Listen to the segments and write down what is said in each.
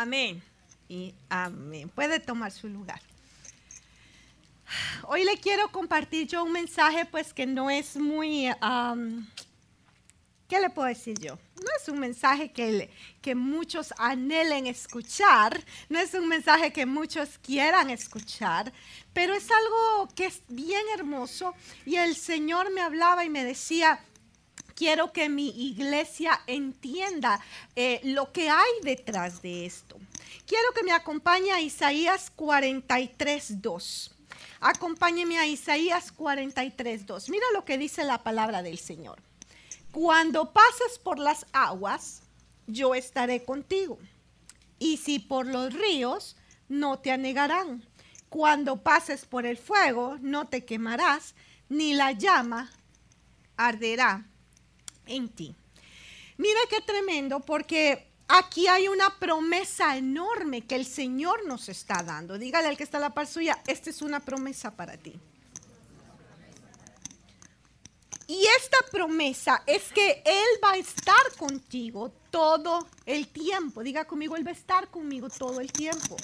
Amén. Y amén. Puede tomar su lugar. Hoy le quiero compartir yo un mensaje pues que no es muy... ¿Qué le puedo decir yo? No es un mensaje que, que muchos anhelen escuchar, no es un mensaje que muchos quieran escuchar, pero es algo que es bien hermoso y el Señor me hablaba y me decía, quiero que mi iglesia entienda eh, lo que hay detrás de esto. Quiero que me acompañe a Isaías 43, 2. Acompáñeme a Isaías 43, 2. Mira lo que dice la palabra del Señor. Cuando pases por las aguas, yo estaré contigo. Y si por los ríos, no te anegarán. Cuando pases por el fuego, no te quemarás, ni la llama arderá en ti. Mira qué tremendo, porque aquí hay una promesa enorme que el Señor nos está dando. Dígale al que está a la par suya, esta es una promesa para ti. Y esta promesa es que Él va a estar contigo todo el tiempo. Diga conmigo, Él va a estar conmigo todo el tiempo.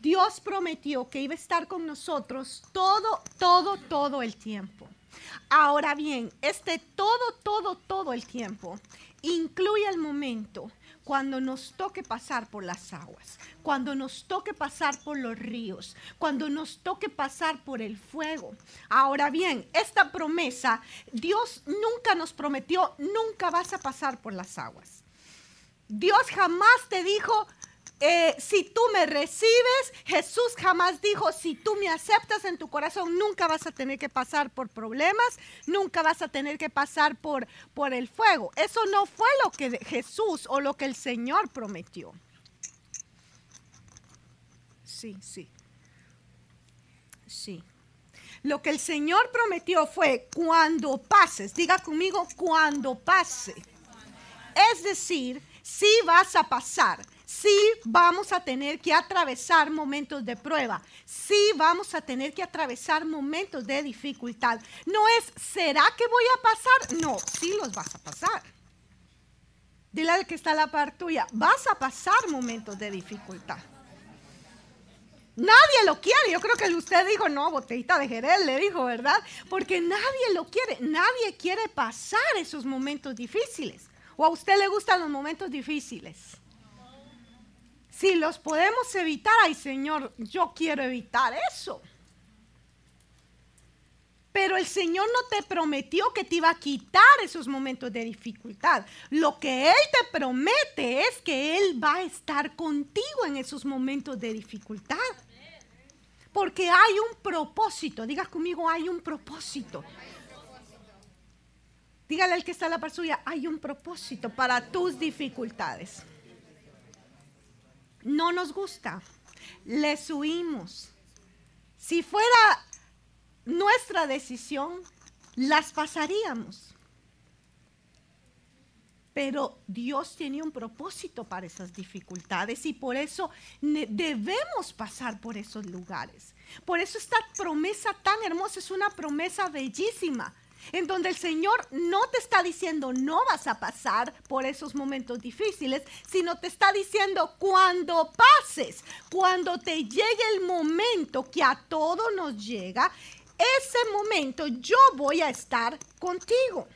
Dios prometió que iba a estar con nosotros todo, todo, todo el tiempo. Ahora bien, este todo, todo, todo el tiempo incluye el momento cuando nos toque pasar por las aguas, cuando nos toque pasar por los ríos, cuando nos toque pasar por el fuego. Ahora bien, esta promesa, Dios nunca nos prometió, nunca vas a pasar por las aguas. Dios jamás te dijo, eh, si tú me recibes, Jesús jamás dijo, si tú me aceptas en tu corazón, nunca vas a tener que pasar por problemas, nunca vas a tener que pasar por, por el fuego. Eso no fue lo que Jesús o lo que el Señor prometió. Sí, sí. Sí. Lo que el Señor prometió fue cuando pases, diga conmigo, cuando pase. Es decir, si vas a pasar sí vamos a tener que atravesar momentos de prueba, sí vamos a tener que atravesar momentos de dificultad. No es, ¿será que voy a pasar? No, sí los vas a pasar. Dile al que está la par tuya, vas a pasar momentos de dificultad. Nadie lo quiere. Yo creo que usted dijo, no, botellita de Jerez, le dijo, ¿verdad? Porque nadie lo quiere. Nadie quiere pasar esos momentos difíciles. ¿O a usted le gustan los momentos difíciles? Si los podemos evitar, ay Señor, yo quiero evitar eso. Pero el Señor no te prometió que te iba a quitar esos momentos de dificultad. Lo que Él te promete es que Él va a estar contigo en esos momentos de dificultad. Porque hay un propósito. Diga conmigo, hay un propósito. Dígale al que está a la par suya, hay un propósito para tus dificultades no nos gusta, les huimos. Si fuera nuestra decisión, las pasaríamos. Pero Dios tiene un propósito para esas dificultades y por eso debemos pasar por esos lugares. Por eso esta promesa tan hermosa es una promesa bellísima en donde el Señor no te está diciendo no vas a pasar por esos momentos difíciles, sino te está diciendo cuando pases, cuando te llegue el momento que a todos nos llega, ese momento yo voy a estar contigo.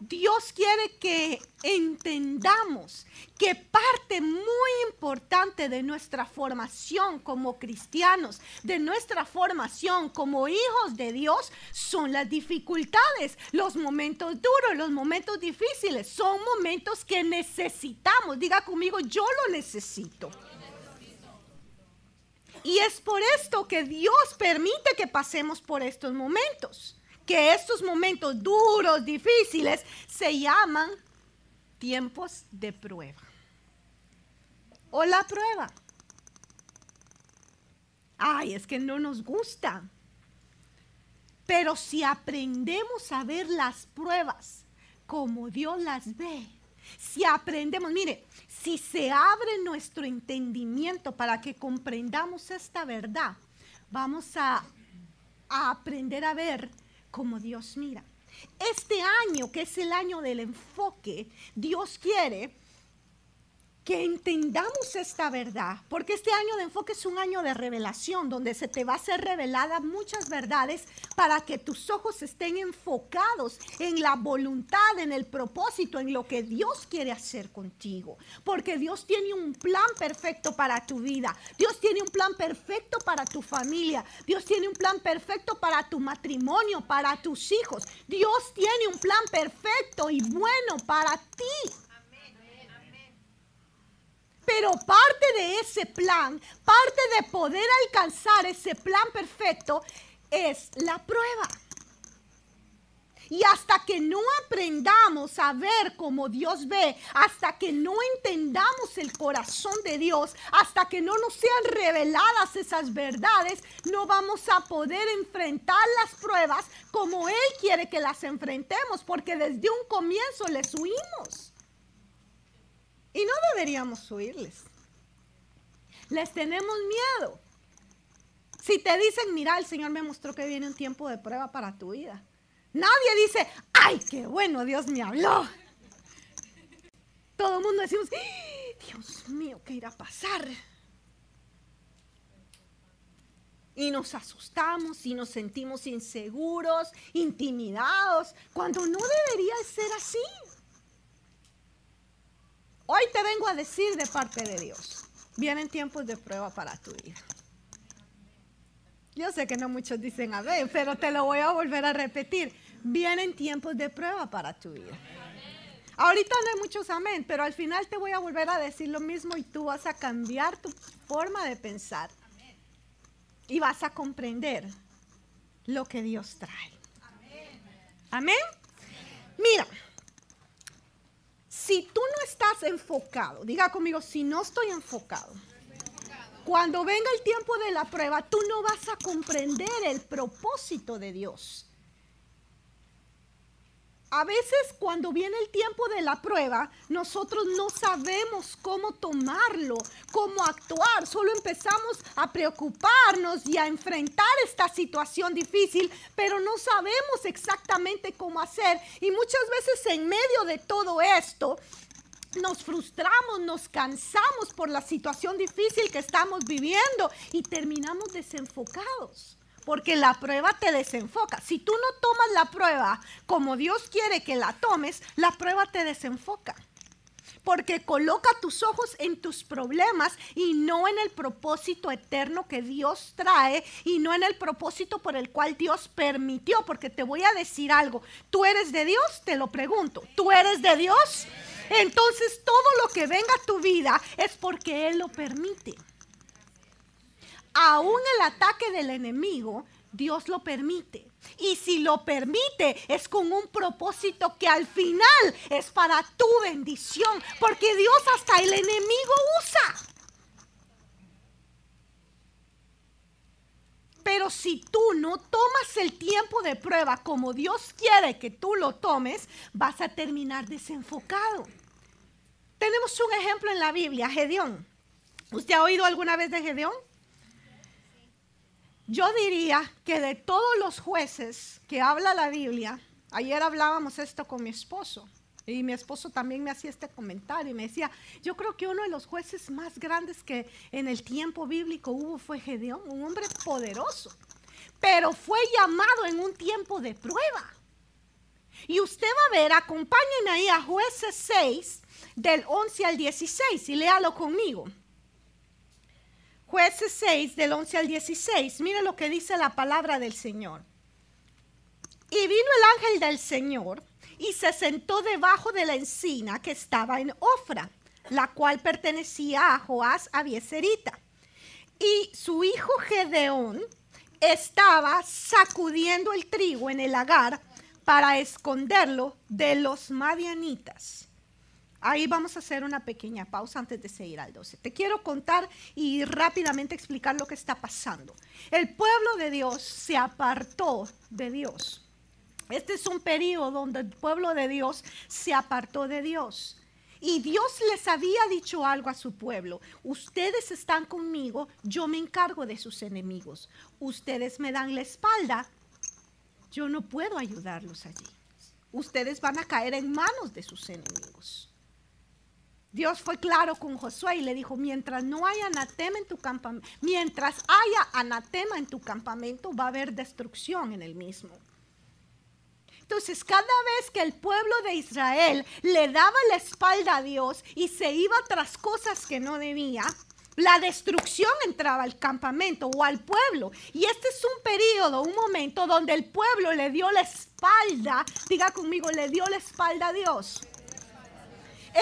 Dios quiere que entendamos que parte muy importante de nuestra formación como cristianos, de nuestra formación como hijos de Dios, son las dificultades, los momentos duros, los momentos difíciles. Son momentos que necesitamos. Diga conmigo, yo lo necesito. Y es por esto que Dios permite que pasemos por estos momentos que estos momentos duros, difíciles, se llaman tiempos de prueba. O la prueba. Ay, es que no nos gusta. Pero si aprendemos a ver las pruebas como Dios las ve, si aprendemos, mire, si se abre nuestro entendimiento para que comprendamos esta verdad, vamos a, a aprender a ver como Dios mira. Este año, que es el año del enfoque, Dios quiere que entendamos esta verdad, porque este año de enfoque es un año de revelación, donde se te va a ser revelada muchas verdades para que tus ojos estén enfocados en la voluntad, en el propósito, en lo que Dios quiere hacer contigo, porque Dios tiene un plan perfecto para tu vida, Dios tiene un plan perfecto para tu familia, Dios tiene un plan perfecto para tu matrimonio, para tus hijos, Dios tiene un plan perfecto y bueno para ti. Pero parte de ese plan, parte de poder alcanzar ese plan perfecto es la prueba. Y hasta que no aprendamos a ver como Dios ve, hasta que no entendamos el corazón de Dios, hasta que no nos sean reveladas esas verdades, no vamos a poder enfrentar las pruebas como Él quiere que las enfrentemos, porque desde un comienzo les huimos. Y no deberíamos huirles. Les tenemos miedo. Si te dicen, mira, el Señor me mostró que viene un tiempo de prueba para tu vida. Nadie dice, ay, qué bueno, Dios me habló. Todo el mundo decimos, ¡Ah, Dios mío, ¿qué irá a pasar? Y nos asustamos y nos sentimos inseguros, intimidados, cuando no debería ser así. Hoy te vengo a decir de parte de Dios, vienen tiempos de prueba para tu vida. Yo sé que no muchos dicen amén, pero te lo voy a volver a repetir. Vienen tiempos de prueba para tu vida. Ahorita no hay muchos amén, pero al final te voy a volver a decir lo mismo y tú vas a cambiar tu forma de pensar. Y vas a comprender lo que Dios trae. Amén. Mira, si tú no estás enfocado, diga conmigo, si no estoy enfocado, cuando venga el tiempo de la prueba, tú no vas a comprender el propósito de Dios. A veces cuando viene el tiempo de la prueba, nosotros no sabemos cómo tomarlo, cómo actuar. Solo empezamos a preocuparnos y a enfrentar esta situación difícil, pero no sabemos exactamente cómo hacer. Y muchas veces en medio de todo esto, nos frustramos, nos cansamos por la situación difícil que estamos viviendo y terminamos desenfocados porque la prueba te desenfoca. Si tú no tomas la prueba como Dios quiere que la tomes, la prueba te desenfoca. Porque coloca tus ojos en tus problemas y no en el propósito eterno que Dios trae y no en el propósito por el cual Dios permitió. Porque te voy a decir algo. ¿Tú eres de Dios? Te lo pregunto. ¿Tú eres de Dios? Entonces todo lo que venga a tu vida es porque Él lo permite aún el ataque del enemigo, Dios lo permite. Y si lo permite, es con un propósito que al final es para tu bendición. Porque Dios hasta el enemigo usa. Pero si tú no tomas el tiempo de prueba como Dios quiere que tú lo tomes, vas a terminar desenfocado. Tenemos un ejemplo en la Biblia, Gedeón. ¿Usted ha oído alguna vez de Gedeón? Yo diría que de todos los jueces que habla la Biblia, ayer hablábamos esto con mi esposo, y mi esposo también me hacía este comentario y me decía, yo creo que uno de los jueces más grandes que en el tiempo bíblico hubo fue Gedeón, un hombre poderoso, pero fue llamado en un tiempo de prueba. Y usted va a ver, acompañen ahí a jueces 6 del 11 al 16 y léalo conmigo. Jueces 6, del 11 al 16. Mire lo que dice la palabra del Señor. Y vino el ángel del Señor y se sentó debajo de la encina que estaba en Ofra, la cual pertenecía a Joás Abieserita. Y su hijo Gedeón estaba sacudiendo el trigo en el lagar para esconderlo de los madianitas. Ahí vamos a hacer una pequeña pausa antes de seguir al 12. Te quiero contar y rápidamente explicar lo que está pasando. El pueblo de Dios se apartó de Dios. Este es un periodo donde el pueblo de Dios se apartó de Dios. Y Dios les había dicho algo a su pueblo. Ustedes están conmigo, yo me encargo de sus enemigos. Ustedes me dan la espalda, yo no puedo ayudarlos allí. Ustedes van a caer en manos de sus enemigos. Dios fue claro con Josué y le dijo, mientras no haya anatema en tu campamento, mientras haya anatema en tu campamento, va a haber destrucción en el mismo. Entonces, cada vez que el pueblo de Israel le daba la espalda a Dios y se iba tras cosas que no debía, la destrucción entraba al campamento o al pueblo. Y este es un periodo, un momento donde el pueblo le dio la espalda, diga conmigo, le dio la espalda a Dios.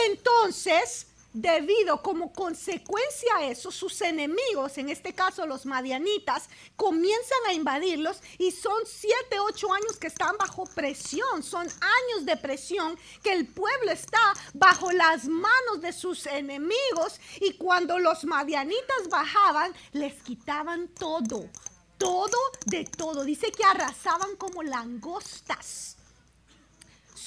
Entonces, debido como consecuencia a eso, sus enemigos, en este caso los madianitas, comienzan a invadirlos y son siete, ocho años que están bajo presión, son años de presión que el pueblo está bajo las manos de sus enemigos y cuando los madianitas bajaban, les quitaban todo, todo de todo. Dice que arrasaban como langostas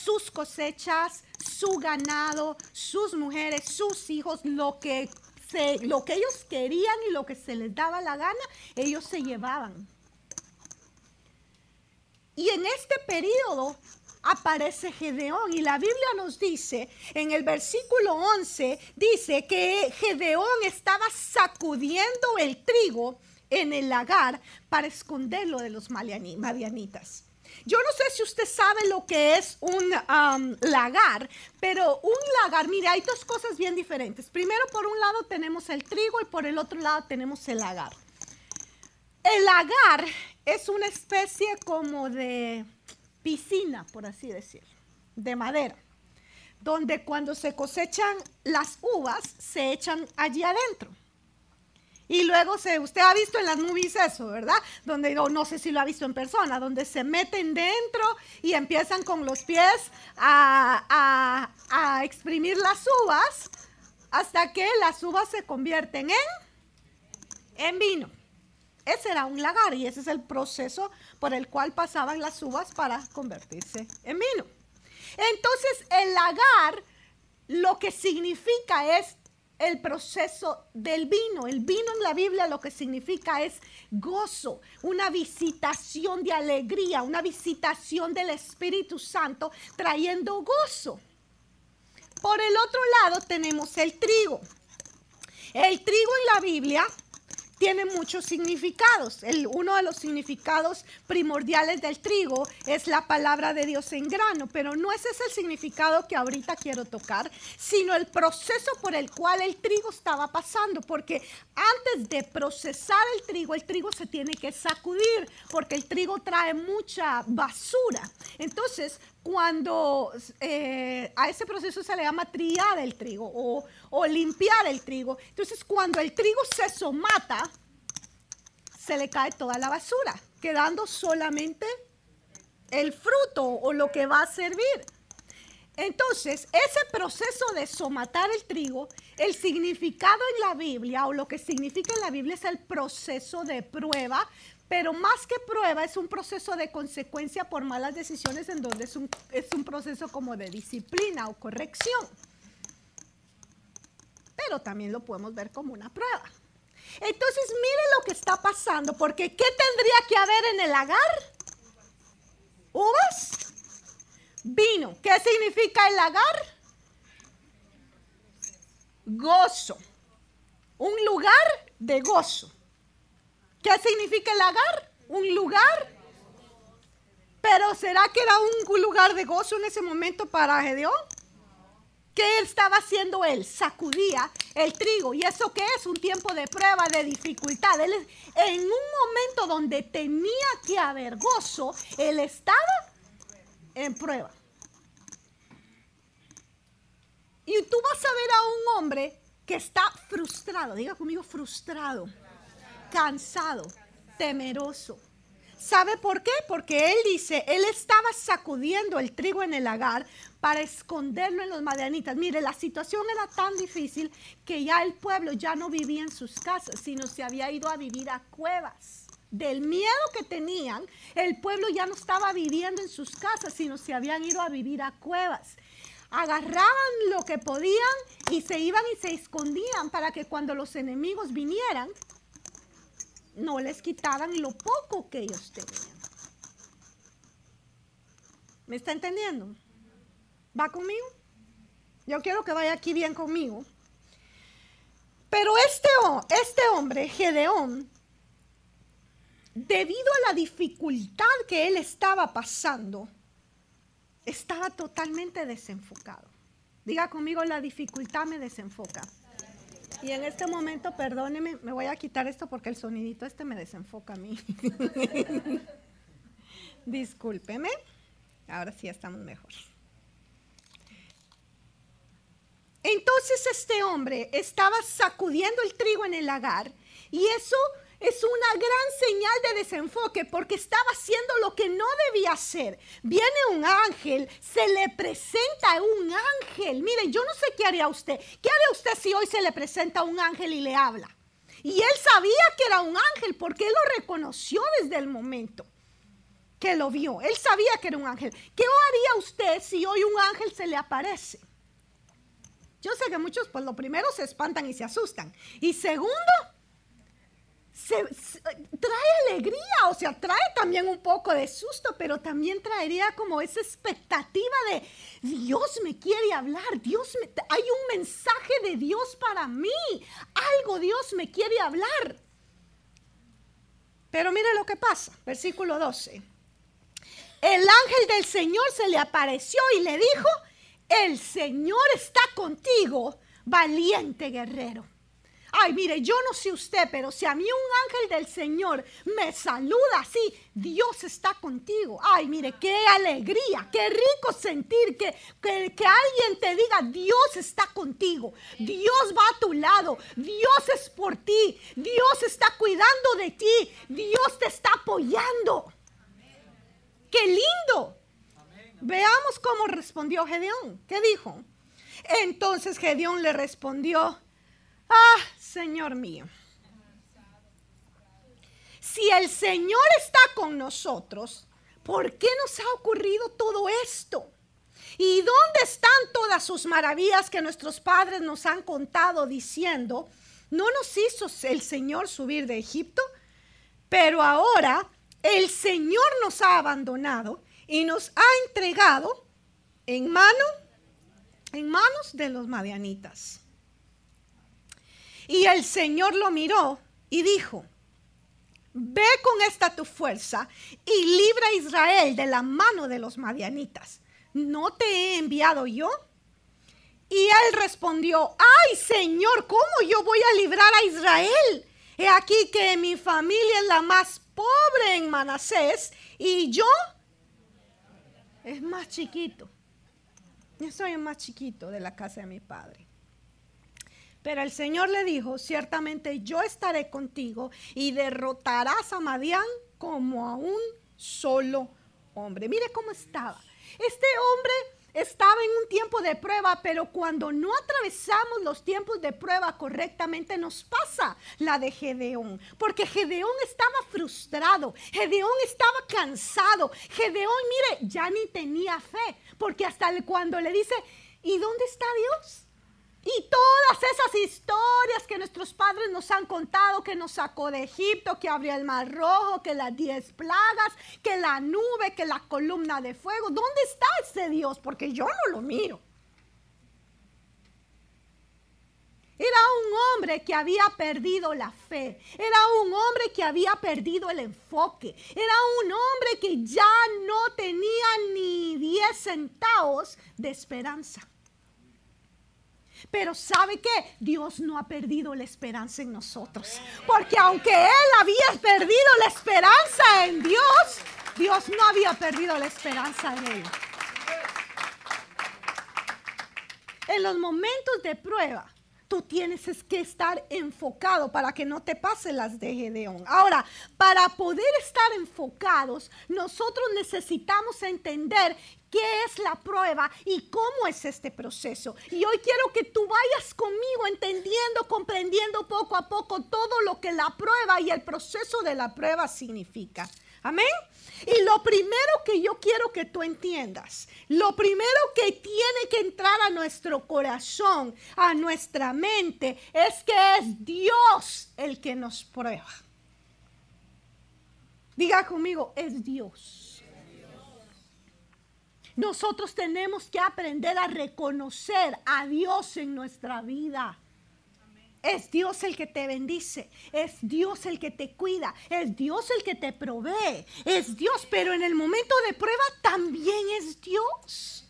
sus cosechas, su ganado, sus mujeres, sus hijos, lo que, lo que ellos querían y lo que se les daba la gana, ellos se llevaban. Y en este periodo aparece Gedeón y la Biblia nos dice en el versículo 11, dice que Gedeón estaba sacudiendo el trigo en el lagar para esconderlo de los madianitas. Yo no sé si usted sabe lo que es un lagar, pero un lagar, mire, hay dos cosas bien diferentes. Primero, por un lado tenemos el trigo y por el otro lado tenemos el lagar. El lagar es una especie como de piscina, por así decirlo, de madera, donde cuando se cosechan las uvas se echan allí adentro. Y luego se, usted ha visto en las movies eso, ¿verdad? Donde no sé si lo ha visto en persona, donde se meten dentro y empiezan con los pies a, a exprimir las uvas hasta que las uvas se convierten en, en vino. Ese era un lagar y ese es el proceso por el cual pasaban las uvas para convertirse en vino. Entonces el lagar lo que significa es el proceso del vino. El vino en la Biblia lo que significa es gozo, una visitación de alegría, una visitación del Espíritu Santo trayendo gozo. Por el otro lado tenemos el trigo. El trigo en la Biblia tiene muchos significados. Uno de los significados primordiales del trigo es la palabra de Dios en grano, pero no ese es el significado que ahorita quiero tocar, sino el proceso por el cual el trigo estaba pasando, porque antes de procesar el trigo, el trigo se tiene que sacudir, porque el trigo trae mucha basura. Entonces, cuando eh, a ese proceso se le llama triar el trigo o, o, limpiar el trigo. Entonces, cuando el trigo se somata, se le cae toda la basura, quedando solamente el fruto o lo que va a servir. Entonces, ese proceso de somatar el trigo, el significado en la Biblia o lo que significa en la Biblia es el proceso de prueba pero más que prueba es un proceso de consecuencia por malas decisiones en donde es un, es un proceso como de disciplina o corrección. Pero también lo podemos ver como una prueba. Entonces mire lo que está pasando, porque ¿qué tendría que haber en el lagar? Uvas, vino. ¿Qué significa el lagar? Gozo. Un lugar de gozo. ¿Qué significa el lagar? Un lugar. Pero ¿será que era un lugar de gozo en ese momento para Gedeón? ¿Qué estaba haciendo él? Sacudía el trigo. ¿Y eso qué es? Un tiempo de prueba, de dificultad. Él, en un momento donde tenía que haber gozo, él estaba en prueba. Y tú vas a ver a un hombre que está frustrado. Diga conmigo, frustrado cansado, temeroso. ¿Sabe por qué? Porque él dice, él estaba sacudiendo el trigo en el lagar para esconderlo en los madianitas. Mire, la situación era tan difícil que ya el pueblo ya no vivía en sus casas, sino se había ido a vivir a cuevas. Del miedo que tenían, el pueblo ya no estaba viviendo en sus casas, sino se habían ido a vivir a cuevas. Agarraban lo que podían y se iban y se escondían para que cuando los enemigos vinieran, no les quitaban lo poco que ellos tenían. ¿Me está entendiendo? ¿Va conmigo? Yo quiero que vaya aquí bien conmigo. Pero este, este hombre, Gedeón, debido a la dificultad que él estaba pasando, estaba totalmente desenfocado. Diga conmigo, la dificultad me desenfoca. Y en este momento, perdóneme, me voy a quitar esto porque el sonidito este me desenfoca a mí. Discúlpeme. Ahora sí estamos mejor. Entonces este hombre estaba sacudiendo el trigo en el lagar y eso es una gran señal de desenfoque porque estaba haciendo lo que no debía hacer. Viene un ángel, se le presenta un ángel. Mire, yo no sé qué haría usted. ¿Qué haría usted si hoy se le presenta un ángel y le habla? Y él sabía que era un ángel porque él lo reconoció desde el momento que lo vio. Él sabía que era un ángel. ¿Qué haría usted si hoy un ángel se le aparece? Yo sé que muchos, pues lo primero se espantan y se asustan. Y segundo, trae alegría, o sea, trae también un poco de susto, pero también traería como esa expectativa de Dios me quiere hablar, Dios me, hay un mensaje de Dios para mí, algo Dios me quiere hablar. Pero mire lo que pasa, versículo 12. El ángel del Señor se le apareció y le dijo, el Señor está contigo, valiente guerrero. Ay, mire, yo no sé usted, pero si a mí un ángel del Señor me saluda así, Dios está contigo. Ay, mire, qué alegría, qué rico sentir que, que, que, alguien te diga, Dios está contigo, Dios va a tu lado, Dios es por ti, Dios está cuidando de ti, Dios te está apoyando. Qué lindo. Veamos cómo respondió Gedeón. ¿Qué dijo? Entonces Gedeón le respondió, ah, Señor mío, si el Señor está con nosotros, ¿por qué nos ha ocurrido todo esto? ¿Y dónde están todas sus maravillas que nuestros padres nos han contado diciendo, no nos hizo el Señor subir de Egipto? Pero ahora el Señor nos ha abandonado y nos ha entregado en mano, en manos de los madianitas. Y el Señor lo miró y dijo, ve con esta tu fuerza y libra a Israel de la mano de los madianitas. ¿No te he enviado yo? Y él respondió, ay Señor, ¿cómo yo voy a librar a Israel? He aquí que mi familia es la más pobre en Manasés y yo es más chiquito. Yo soy el más chiquito de la casa de mi padre. Pero el Señor le dijo, ciertamente yo estaré contigo y derrotarás a Madián como a un solo hombre. Mire cómo estaba. Este hombre estaba en un tiempo de prueba, pero cuando no atravesamos los tiempos de prueba correctamente nos pasa la de Gedeón, porque Gedeón estaba frustrado, Gedeón estaba cansado, Gedeón, mire, ya ni tenía fe, porque hasta cuando le dice, ¿y dónde está Dios? Y todas esas historias que nuestros padres nos han contado, que nos sacó de Egipto, que abrió el mar rojo, que las diez plagas, que la nube, que la columna de fuego. ¿Dónde está ese Dios? Porque yo no lo miro. Era un hombre que había perdido la fe. Era un hombre que había perdido el enfoque. Era un hombre que ya no tenía ni diez centavos de esperanza. Pero ¿sabe qué? Dios no ha perdido la esperanza en nosotros. Porque aunque Él había perdido la esperanza en Dios, Dios no había perdido la esperanza en Él. En los momentos de prueba, tú tienes que estar enfocado para que no te pase las de Gedeón. Ahora, para poder estar enfocados, nosotros necesitamos entender qué es la prueba y cómo es este proceso. Y hoy quiero que tú vayas conmigo entendiendo, comprendiendo poco a poco todo lo que la prueba y el proceso de la prueba significa. Amén. Y lo primero que yo quiero que tú entiendas, lo primero que tiene que entrar a nuestro corazón, a nuestra mente, es que es Dios el que nos prueba. Diga conmigo, es Dios. Nosotros tenemos que aprender a reconocer a Dios en nuestra vida. Es Dios el que te bendice, es Dios el que te cuida, es Dios el que te provee, es Dios, pero en el momento de prueba también es Dios.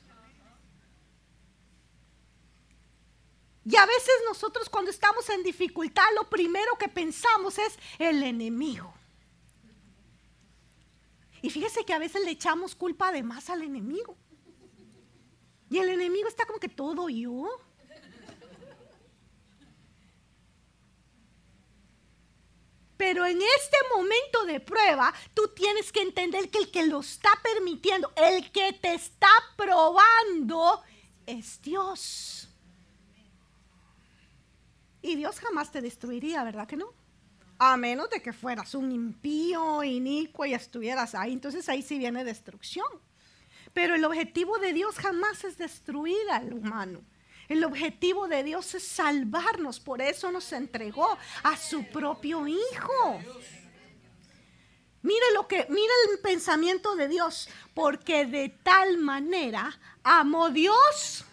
Y a veces nosotros cuando estamos en dificultad lo primero que pensamos es el enemigo. Y fíjese que a veces le echamos culpa de más al enemigo. Y el enemigo está como que todo yo. Pero en este momento de prueba, tú tienes que entender que el que lo está permitiendo, el que te está probando, es Dios. Y Dios jamás te destruiría, ¿verdad que no? A menos de que fueras un impío, inicuo y estuvieras ahí. Entonces ahí sí viene destrucción. Pero el objetivo de Dios jamás es destruir al humano. El objetivo de Dios es salvarnos, por eso nos entregó a su propio Hijo. Mire lo que, mire el pensamiento de Dios, porque de tal manera amó Dios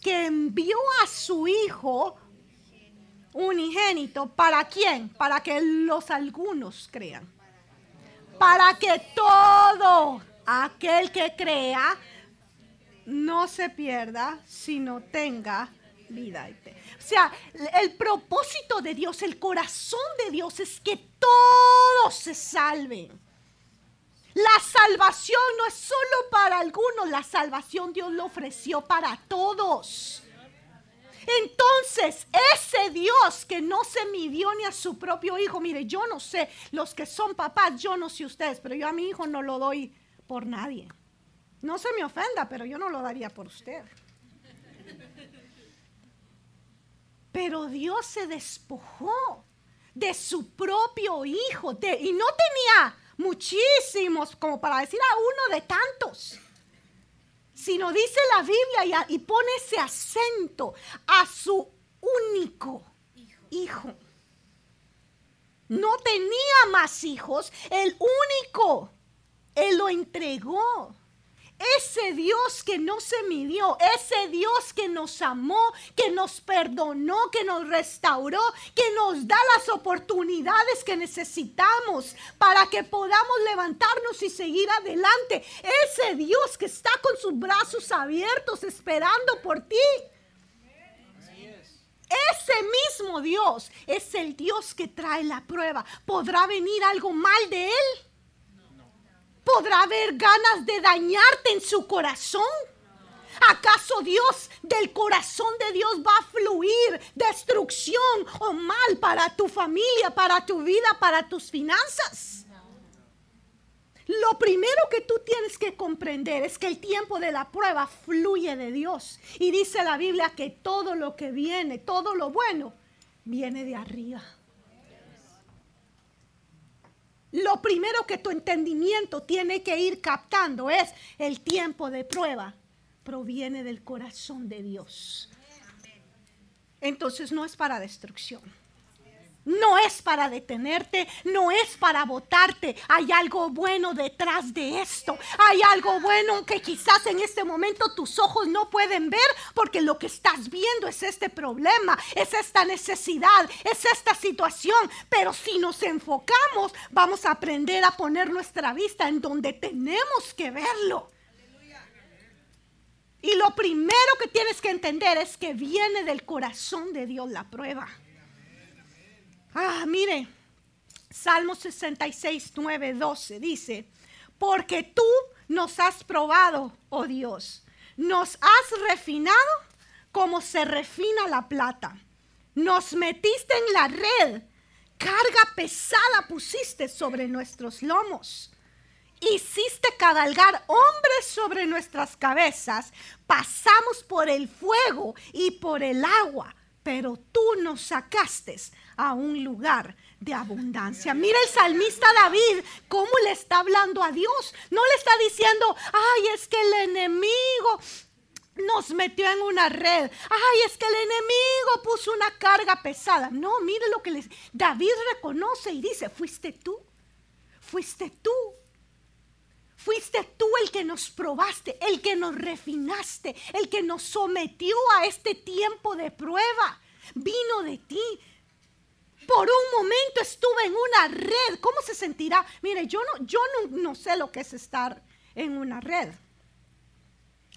que envió a su Hijo unigénito. ¿Para quién? Para que los algunos crean. Para que todo aquel que crea no se pierda, sino tenga vida. O sea, el propósito de Dios, el corazón de Dios es que todos se salven. La salvación no es solo para algunos, la salvación Dios lo ofreció para todos. Entonces, ese Dios que no se midió ni a su propio hijo, mire, yo no sé, los que son papás, yo no sé ustedes, pero yo a mi hijo no lo doy por nadie. No se me ofenda, pero yo no lo daría por usted. Pero Dios se despojó de su propio hijo y no tenía muchísimos como para decir a uno de tantos, sino dice la Biblia y, pone ese acento a su único hijo. No tenía más hijos, el único, él lo entregó. Ese Dios que no se midió, ese Dios que nos amó, que nos perdonó, que nos restauró, que nos da las oportunidades que necesitamos para que podamos levantarnos y seguir adelante. Ese Dios que está con sus brazos abiertos esperando por ti. Ese mismo Dios es el Dios que trae la prueba. ¿Podrá venir algo mal de él? ¿Podrá haber ganas de dañarte en su corazón? ¿Acaso Dios, del corazón de Dios va a fluir destrucción o mal para tu familia, para tu vida, para tus finanzas? Lo primero que tú tienes que comprender es que el tiempo de la prueba fluye de Dios. Y dice la Biblia que todo lo que viene, todo lo bueno, viene de arriba. Lo primero que tu entendimiento tiene que ir captando es el tiempo de prueba. Proviene del corazón de Dios. Entonces no es para destrucción. No es para detenerte, no es para votarte. Hay algo bueno detrás de esto. Hay algo bueno que quizás en este momento tus ojos no pueden ver porque lo que estás viendo es este problema, es esta necesidad, es esta situación. Pero si nos enfocamos, vamos a aprender a poner nuestra vista en donde tenemos que verlo. Y lo primero que tienes que entender es que viene del corazón de Dios la prueba. Ah, mire, Salmo 66, 9, 12 dice, porque tú nos has probado, oh Dios, nos has refinado como se refina la plata. Nos metiste en la red, carga pesada pusiste sobre nuestros lomos. Hiciste cabalgar hombres sobre nuestras cabezas. Pasamos por el fuego y por el agua, pero tú nos sacaste a un lugar de abundancia. Mira el salmista David, cómo le está hablando a Dios. No le está diciendo, ay, es que el enemigo nos metió en una red. Ay, es que el enemigo puso una carga pesada. No, mire lo que les... David reconoce y dice, fuiste tú, fuiste tú. Fuiste tú el que nos probaste, el que nos refinaste, el que nos sometió a este tiempo de prueba. Vino de ti. Por un momento estuve en una red. ¿Cómo se sentirá? Mire, yo no, yo no, sé lo que es estar en una red.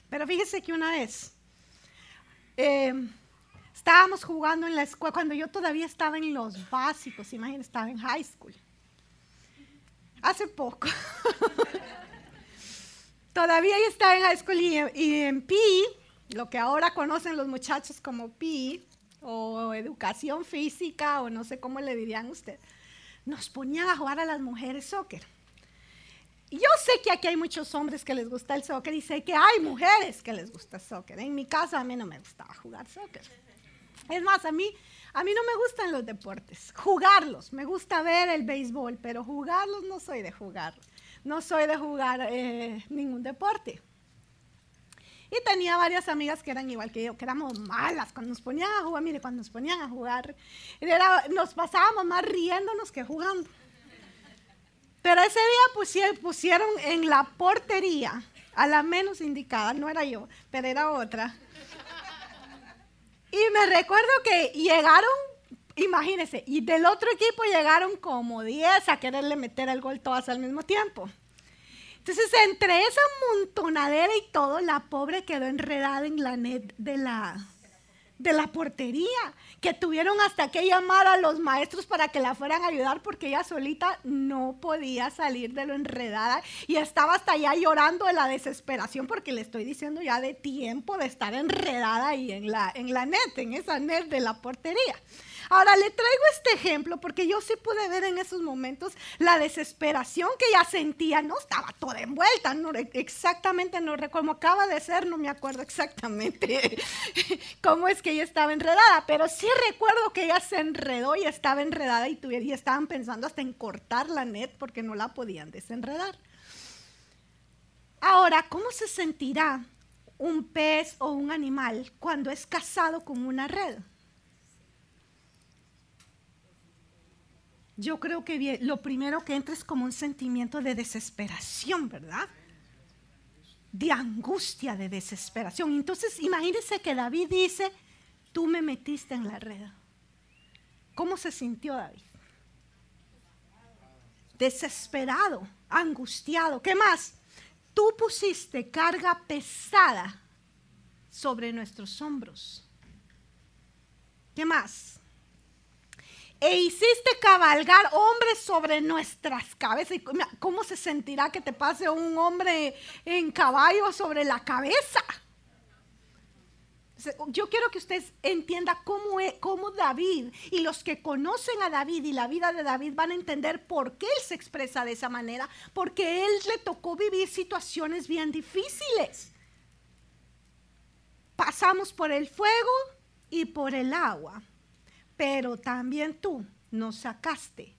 Pero fíjese que una vez eh, estábamos jugando en la escuela, cuando yo todavía estaba en los básicos, imagínense, estaba en high school. Hace poco. todavía estaba en high school y, y en PI, lo que ahora conocen los muchachos como PI, o educación física o no sé cómo le dirían usted, nos ponían a jugar a las mujeres soccer. Yo sé que aquí hay muchos hombres que les gusta el soccer y sé que hay mujeres que les gusta el soccer. En mi casa a mí no me gustaba jugar soccer. Es más, a mí, a mí no me gustan los deportes. Jugarlos, me gusta ver el béisbol, pero jugarlos no soy de jugar. No soy de jugar eh, ningún deporte. Y tenía varias amigas que eran igual que yo, que éramos malas. Cuando nos ponían a jugar, mire, cuando nos ponían a jugar, nos pasábamos más riéndonos que jugando. Pero ese día pusieron, en la portería a la menos indicada, no era yo, pero era otra. Y me recuerdo que llegaron, imagínense, y del otro equipo llegaron como 10 a quererle meter el gol todas al mismo tiempo. Entonces, entre esa montonadera y todo, la pobre quedó enredada en la net de la, de la portería, que tuvieron hasta que llamar a los maestros para que la fueran a ayudar porque ella solita no podía salir de lo enredada y estaba hasta allá llorando de la desesperación porque le estoy diciendo ya de tiempo de estar enredada ahí en la, en la net, en esa net de la portería. Ahora le traigo este ejemplo porque yo sí pude ver en esos momentos la desesperación que ella sentía. No estaba toda envuelta, no, exactamente no recuerdo acaba de ser, no me acuerdo exactamente cómo es que ella estaba enredada, pero sí recuerdo que ella se enredó y estaba enredada y, y estaban pensando hasta en cortar la net porque no la podían desenredar. Ahora, ¿cómo se sentirá un pez o un animal cuando es cazado con una red? Yo creo que lo primero que entra es como un sentimiento de desesperación, ¿verdad? De angustia, de desesperación. Entonces, imagínense que David dice, tú me metiste en la red. ¿Cómo se sintió David? Desesperado, angustiado. ¿Qué más? Tú pusiste carga pesada sobre nuestros hombros. ¿Qué más? E hiciste cabalgar hombres sobre nuestras cabezas. ¿Cómo se sentirá que te pase un hombre en caballo sobre la cabeza? Yo quiero que usted entienda cómo, es, cómo David y los que conocen a David y la vida de David van a entender por qué él se expresa de esa manera, porque él le tocó vivir situaciones bien difíciles. Pasamos por el fuego y por el agua pero también tú nos sacaste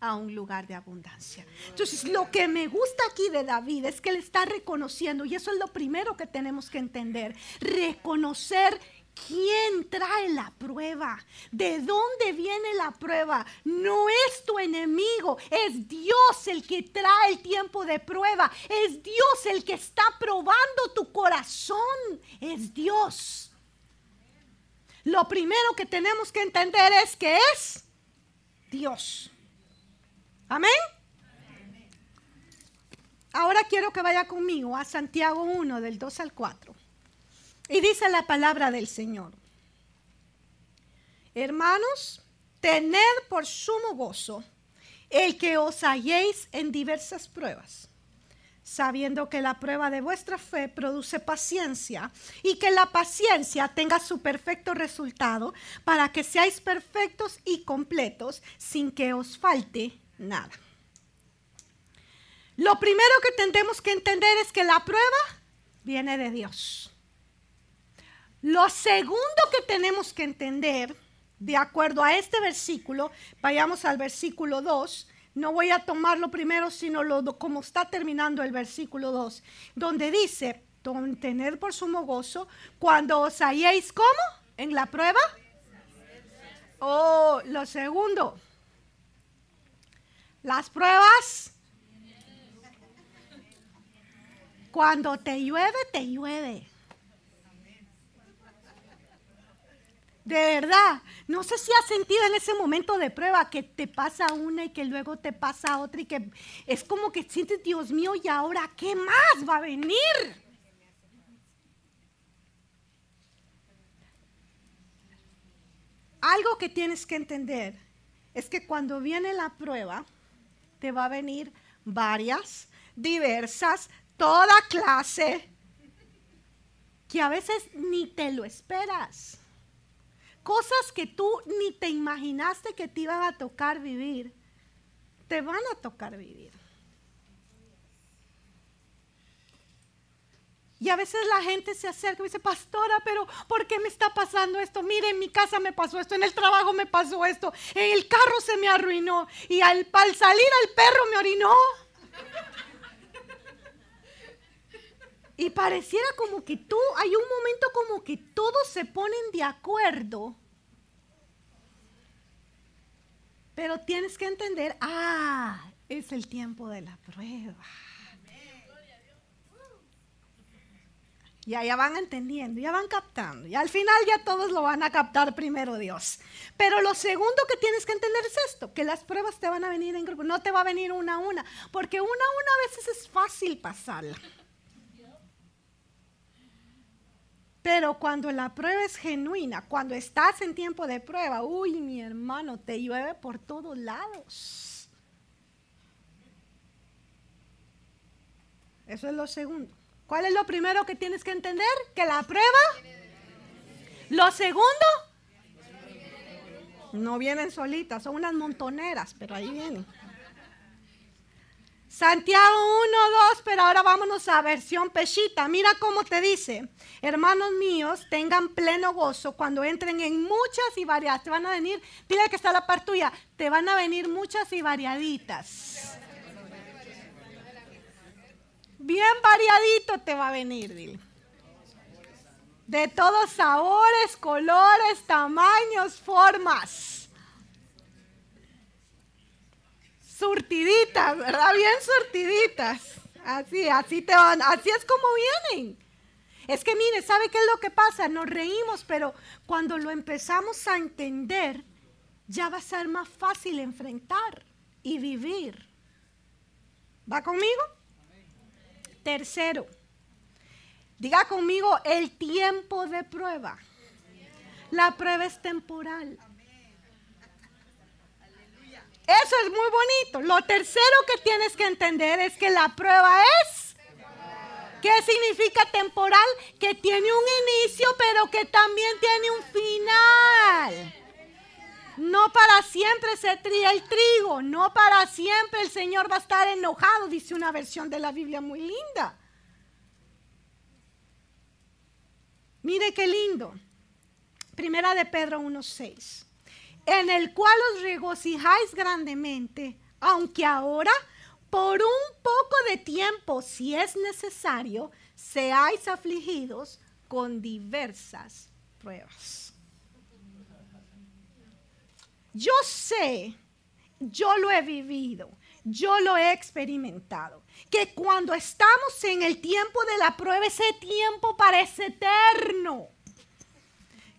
a un lugar de abundancia. Entonces, lo que me gusta aquí de David es que él está reconociendo, y eso es lo primero que tenemos que entender, reconocer quién trae la prueba, de dónde viene la prueba. No es tu enemigo, es Dios el que trae el tiempo de prueba, es Dios el que está probando tu corazón, es Dios. Lo primero que tenemos que entender es que es Dios. Amén. Ahora quiero que vaya conmigo a Santiago 1 del 2 al 4. Y dice la palabra del Señor. Hermanos, tened por sumo gozo el que os halléis en diversas pruebas sabiendo que la prueba de vuestra fe produce paciencia y que la paciencia tenga su perfecto resultado para que seáis perfectos y completos sin que os falte nada. Lo primero que tendremos que entender es que la prueba viene de Dios. Lo segundo que tenemos que entender, de acuerdo a este versículo, vayamos al versículo 2, no voy a tomarlo primero, sino lo, como está terminando el versículo 2, donde dice, tener por sumo gozo cuando os halléis como en la prueba. Oh, lo segundo, las pruebas Cuando te llueve, te llueve. De verdad, no sé si has sentido en ese momento de prueba que te pasa una y que luego te pasa otra y que es como que sientes, Dios mío, ¿y ahora qué más va a venir? Algo que tienes que entender es que cuando viene la prueba, te va a venir varias, diversas, toda clase, que a veces ni te lo esperas. Cosas que tú ni te imaginaste que te iban a tocar vivir, te van a tocar vivir. Y a veces la gente se acerca y dice, pastora, pero ¿por qué me está pasando esto? Mire, en mi casa me pasó esto, en el trabajo me pasó esto, en el carro se me arruinó y al, al salir al perro me orinó. Y pareciera como que tú, hay un momento como que todos se ponen de acuerdo. Pero tienes que entender, ah, es el tiempo de la prueba. Ya, ya van entendiendo, ya van captando. Y al final ya todos lo van a captar primero Dios. Pero lo segundo que tienes que entender es esto, que las pruebas te van a venir en grupo, no te va a venir una a una, porque una a una a veces es fácil pasarla. Pero cuando la prueba es genuina, cuando estás en tiempo de prueba, uy, mi hermano, te llueve por todos lados. Eso es lo segundo. ¿Cuál es lo primero que tienes que entender? Que la prueba. Lo segundo, no vienen solitas, son unas montoneras, pero ahí vienen. Santiago 1, 2, pero ahora vámonos a versión pechita. Mira cómo te dice, hermanos míos, tengan pleno gozo cuando entren en muchas y variadas. Te van a venir, dile que está la par tuya, te van a venir muchas y variaditas. Bien variadito te va a venir, dile. De todos sabores, colores, tamaños, formas. Surtiditas, ¿verdad? Bien surtiditas. Así, así te van, así es como vienen. Es que mire, ¿sabe qué es lo que pasa? Nos reímos, pero cuando lo empezamos a entender, ya va a ser más fácil enfrentar y vivir. ¿Va conmigo? Tercero, diga conmigo el tiempo de prueba. La prueba es temporal. Eso es muy bonito. Lo tercero que tienes que entender es que la prueba es... ¿Qué significa temporal? Que tiene un inicio, pero que también tiene un final. No para siempre se tría el trigo, no para siempre el Señor va a estar enojado, dice una versión de la Biblia muy linda. Mire qué lindo. Primera de Pedro 1.6 en el cual os regocijáis grandemente, aunque ahora, por un poco de tiempo, si es necesario, seáis afligidos con diversas pruebas. Yo sé, yo lo he vivido, yo lo he experimentado, que cuando estamos en el tiempo de la prueba, ese tiempo parece eterno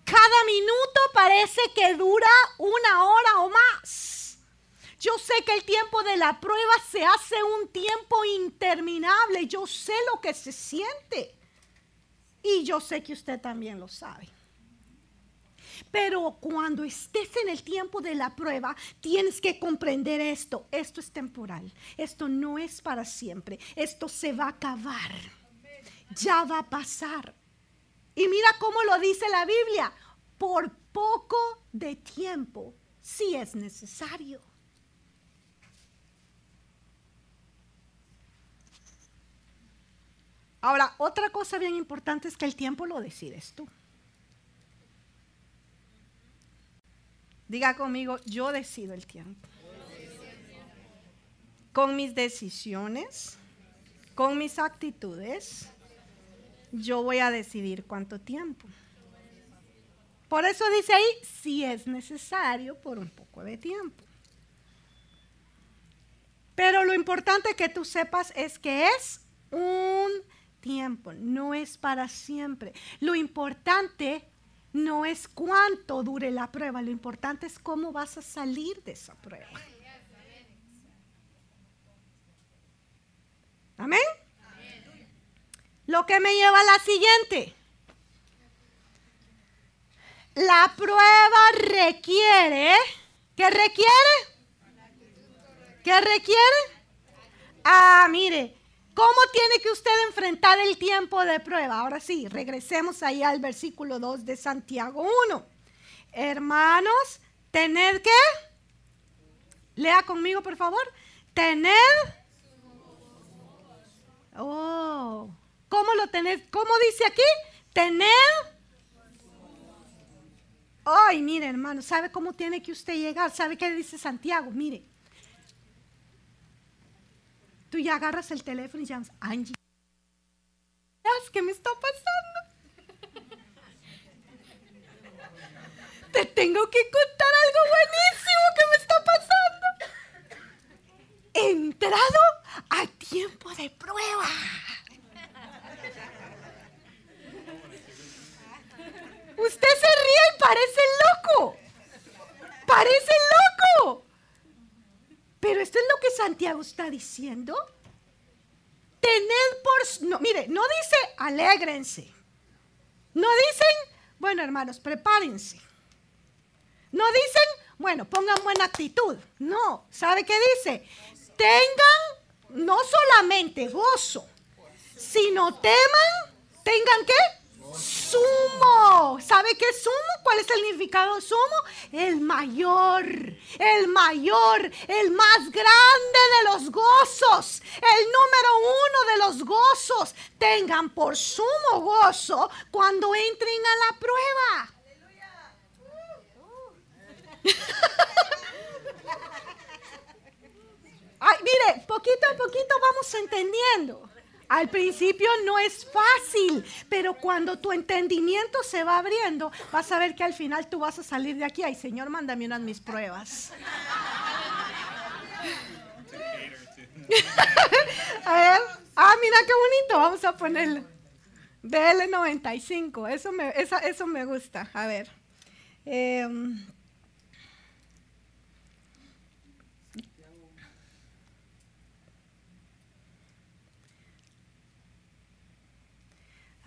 cada minuto parece que dura una hora o más. Yo sé que el tiempo de la prueba se hace un tiempo interminable. Yo sé lo que se siente. Y yo sé que usted también lo sabe. Pero cuando estés en el tiempo de la prueba, tienes que comprender esto. Esto es temporal. Esto no es para siempre. Esto se va a acabar. Ya va a pasar. Y mira cómo lo dice la Biblia, por poco de tiempo, si es necesario. Ahora, otra cosa bien importante es que el tiempo lo decides tú. Diga conmigo, yo decido el tiempo. Con mis decisiones, con mis actitudes, yo voy a decidir cuánto tiempo. Por eso dice ahí, si es necesario, por un poco de tiempo. Pero lo importante que tú sepas es que es un tiempo, no es para siempre. Lo importante no es cuánto dure la prueba, lo importante es cómo vas a salir de esa prueba. Amén. Lo que me lleva a la siguiente. La prueba requiere, ¿qué requiere? ¿Qué requiere? Ah, mire, ¿cómo tiene que usted enfrentar el tiempo de prueba? Ahora sí, regresemos ahí al versículo 2 de Santiago 1. Hermanos, tener que, lea conmigo por favor, tener, oh, ¿cómo lo tenés? ¿Cómo dice aquí? Tener, ay, mire hermano, ¿sabe cómo tiene que usted llegar? ¿Sabe qué dice Santiago? Mire, Tú ya agarras el teléfono y llamas, Angie, ¿qué me está pasando? Te tengo que contar algo buenísimo que me está pasando. Entrado a tiempo de prueba. Usted se ríe y parece loco. Parece loco. Pero esto es lo que Santiago está diciendo. Tened por... No, mire, no dice alégrense. No dicen, bueno hermanos, prepárense. No dicen, bueno, pongan buena actitud. No, ¿sabe qué dice? Tengan no solamente gozo, sino teman, tengan qué? Sumo. ¿Sabe qué es sumo? ¿Cuál es el significado sumo? El mayor, el mayor, el más grande de los gozos, el número uno de los gozos. Tengan por sumo gozo cuando entren a la prueba. Ay, mire, poquito a poquito vamos entendiendo. Al principio no es fácil, pero cuando tu entendimiento se va abriendo, vas a ver que al final tú vas a salir de aquí. Ay, Señor, mándame unas mis pruebas. a ver, ah, mira qué bonito, vamos a ponerle. BL95, eso me, eso me gusta. A ver. Em,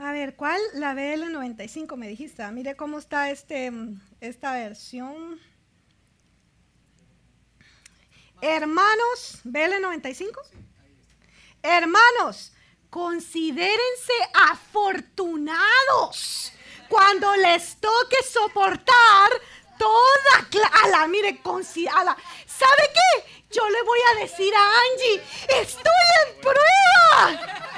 A ver, ¿cuál? La BL95 me dijiste. Ah, mire cómo está este, esta versión. Hermanos, BL95. Hermanos, considérense afortunados cuando les toque soportar toda la mire, la ¿sabe qué? Yo le voy a decir a Angie, estoy en prueba.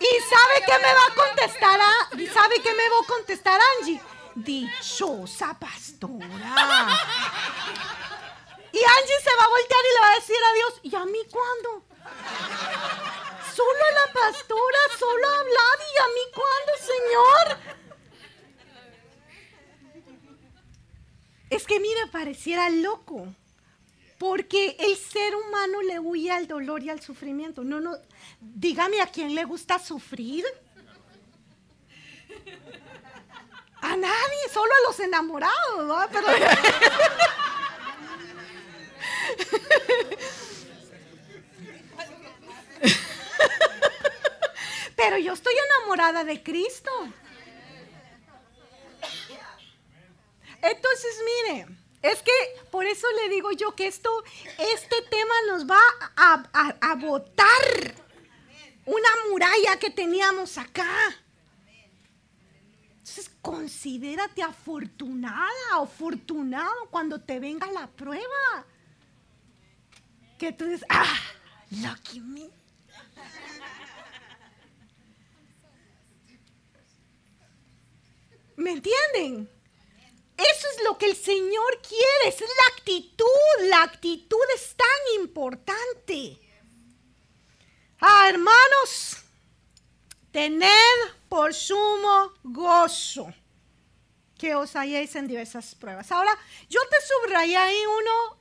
¿Y sabe qué me va a contestar? ¿Y sabe qué me va a contestar Angie? Dichosa pastora. Y Angie se va a voltear y le va a decir a Dios, ¿y a mí cuándo? Solo a la pastora, solo a hablar, ¿y a mí cuándo, Señor? Es que mire, pareciera loco. Porque el ser humano le huye al dolor y al sufrimiento. No, no, dígame a quién le gusta sufrir. A nadie, solo a los enamorados. Pero... Pero yo estoy enamorada de Cristo. Entonces, mire, es que por eso le digo yo que esto, este tema nos va a, botar una muralla que teníamos acá. Entonces, considérate afortunada o afortunado cuando te venga la prueba. Que tú dices, ah, lucky me. ¿Me entienden? Eso es lo que el Señor quiere, es la actitud. La actitud es tan importante. Ah, hermanos, tened por sumo gozo que os halléis en diversas pruebas. Ahora, yo te subrayé ahí uno,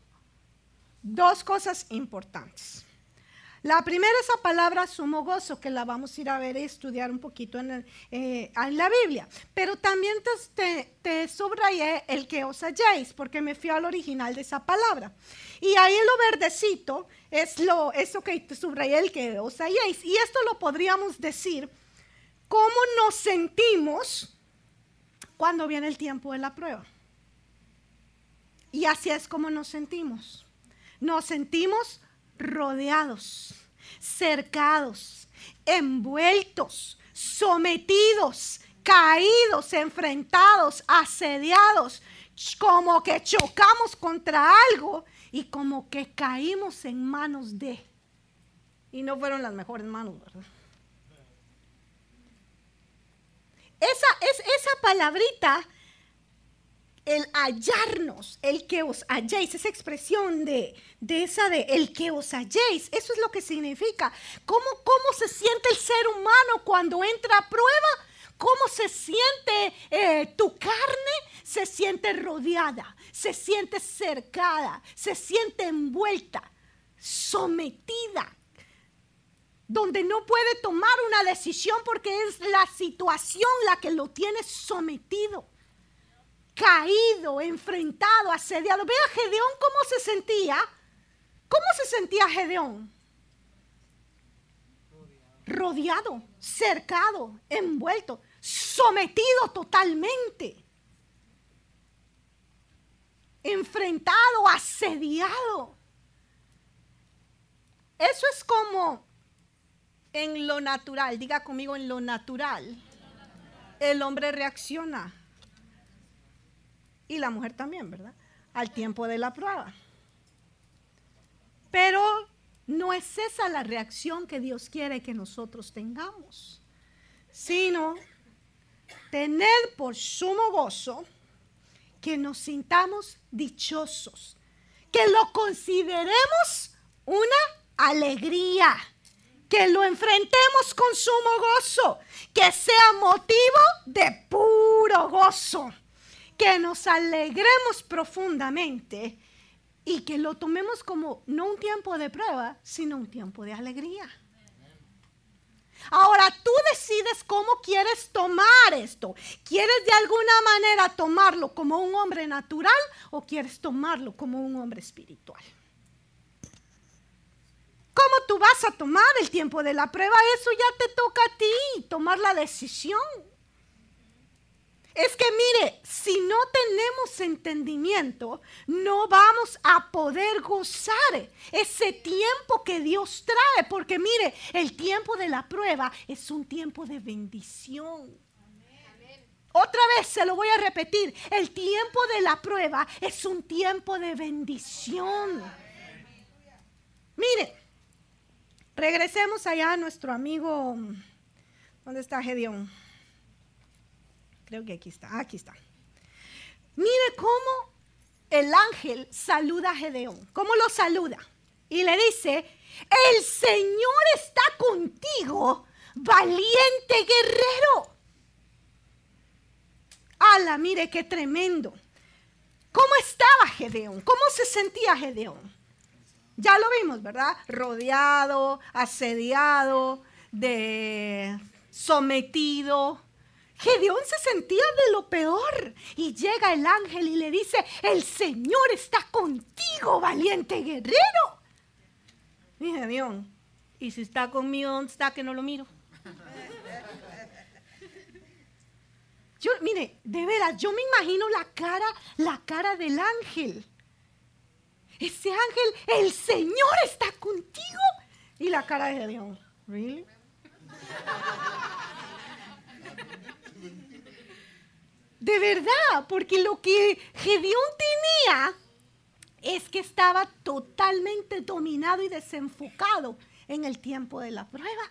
dos cosas importantes. La primera es la palabra sumo gozo, que la vamos a ir a ver y estudiar un poquito en, eh, la Biblia. Pero también te, subrayé el que os halléis, porque me fui al original de esa palabra. Y ahí lo verdecito es lo eso que te subrayé, el que os halléis. Y esto lo podríamos decir, cómo nos sentimos cuando viene el tiempo de la prueba. Y así es como nos sentimos. Nos sentimos rodeados, cercados, envueltos, sometidos, caídos, enfrentados, asediados, como que chocamos contra algo y como que caímos en manos de. Y no fueron las mejores manos, ¿verdad? Esa, es, esa palabrita el hallarnos, el que os halléis, esa expresión de, esa de el que os halléis, eso es lo que significa. ¿Cómo, ¿Cómo se siente el ser humano cuando entra a prueba? ¿Cómo se siente eh, tu carne? Se siente rodeada, se siente cercada, se siente envuelta, sometida, donde no puede tomar una decisión porque es la situación la que lo tiene sometido caído, enfrentado, asediado. Ve a Gedeón cómo se sentía. ¿Cómo se sentía Gedeón? Rodeado, cercado, envuelto, sometido totalmente. Enfrentado, asediado. Eso es como en lo natural, diga conmigo en lo natural. El hombre reacciona y la mujer también, ¿verdad? Al tiempo de la prueba. Pero no es esa la reacción que Dios quiere que nosotros tengamos, sino tener por sumo gozo que nos sintamos dichosos, que lo consideremos una alegría, que lo enfrentemos con sumo gozo, que sea motivo de puro gozo que nos alegremos profundamente y que lo tomemos como no un tiempo de prueba, sino un tiempo de alegría. Ahora tú decides cómo quieres tomar esto. ¿Quieres de alguna manera tomarlo como un hombre natural o quieres tomarlo como un hombre espiritual? ¿Cómo tú vas a tomar el tiempo de la prueba? Eso ya te toca a ti, tomar la decisión. Es que mire, si no tenemos entendimiento, no vamos a poder gozar ese tiempo que Dios trae. Porque mire, el tiempo de la prueba es un tiempo de bendición. Otra vez se lo voy a repetir. El tiempo de la prueba es un tiempo de bendición. Mire, regresemos allá a nuestro amigo. ¿Dónde está Gedeón? Creo que aquí está. Aquí está. Mire cómo el ángel saluda a Gedeón. ¿Cómo lo saluda? Y le dice, el Señor está contigo, valiente guerrero. ¡Hala, mire qué tremendo! ¿Cómo estaba Gedeón? ¿Cómo se sentía Gedeón? Ya lo vimos, ¿verdad? Rodeado, asediado, de sometido, Gedeón se sentía de lo peor y llega el ángel y le dice, el Señor está contigo, valiente guerrero. Y Gedeón, ¿y si está conmigo, dónde está que no lo miro? Yo, mire, de veras, yo me imagino la cara, la cara del ángel. Ese ángel, el Señor está contigo. Y la cara de Gedeón, ¿really? De verdad, porque lo que Gedeón tenía es que estaba totalmente dominado y desenfocado en el tiempo de la prueba.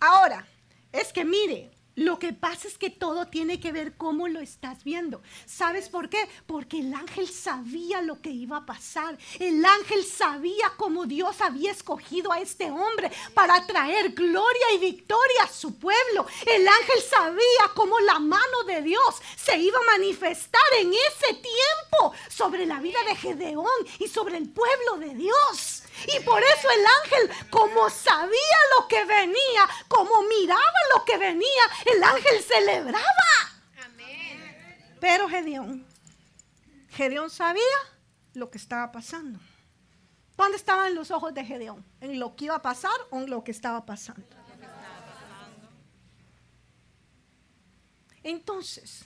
Ahora, es que mire, Lo que pasa es que todo tiene que ver cómo lo estás viendo. ¿Sabes por qué? Porque el ángel sabía lo que iba a pasar. El ángel sabía cómo Dios había escogido a este hombre para traer gloria y victoria a su pueblo. El ángel sabía cómo la mano de Dios se iba a manifestar en ese tiempo sobre la vida de Gedeón y sobre el pueblo de Dios. Y por eso el ángel, como sabía lo que venía, como miraba lo que venía, el ángel celebraba. Pero Gedeón, Gedeón sabía lo que estaba pasando. ¿Dónde estaban los ojos de Gedeón? ¿En lo que iba a pasar o en lo que estaba pasando? Entonces,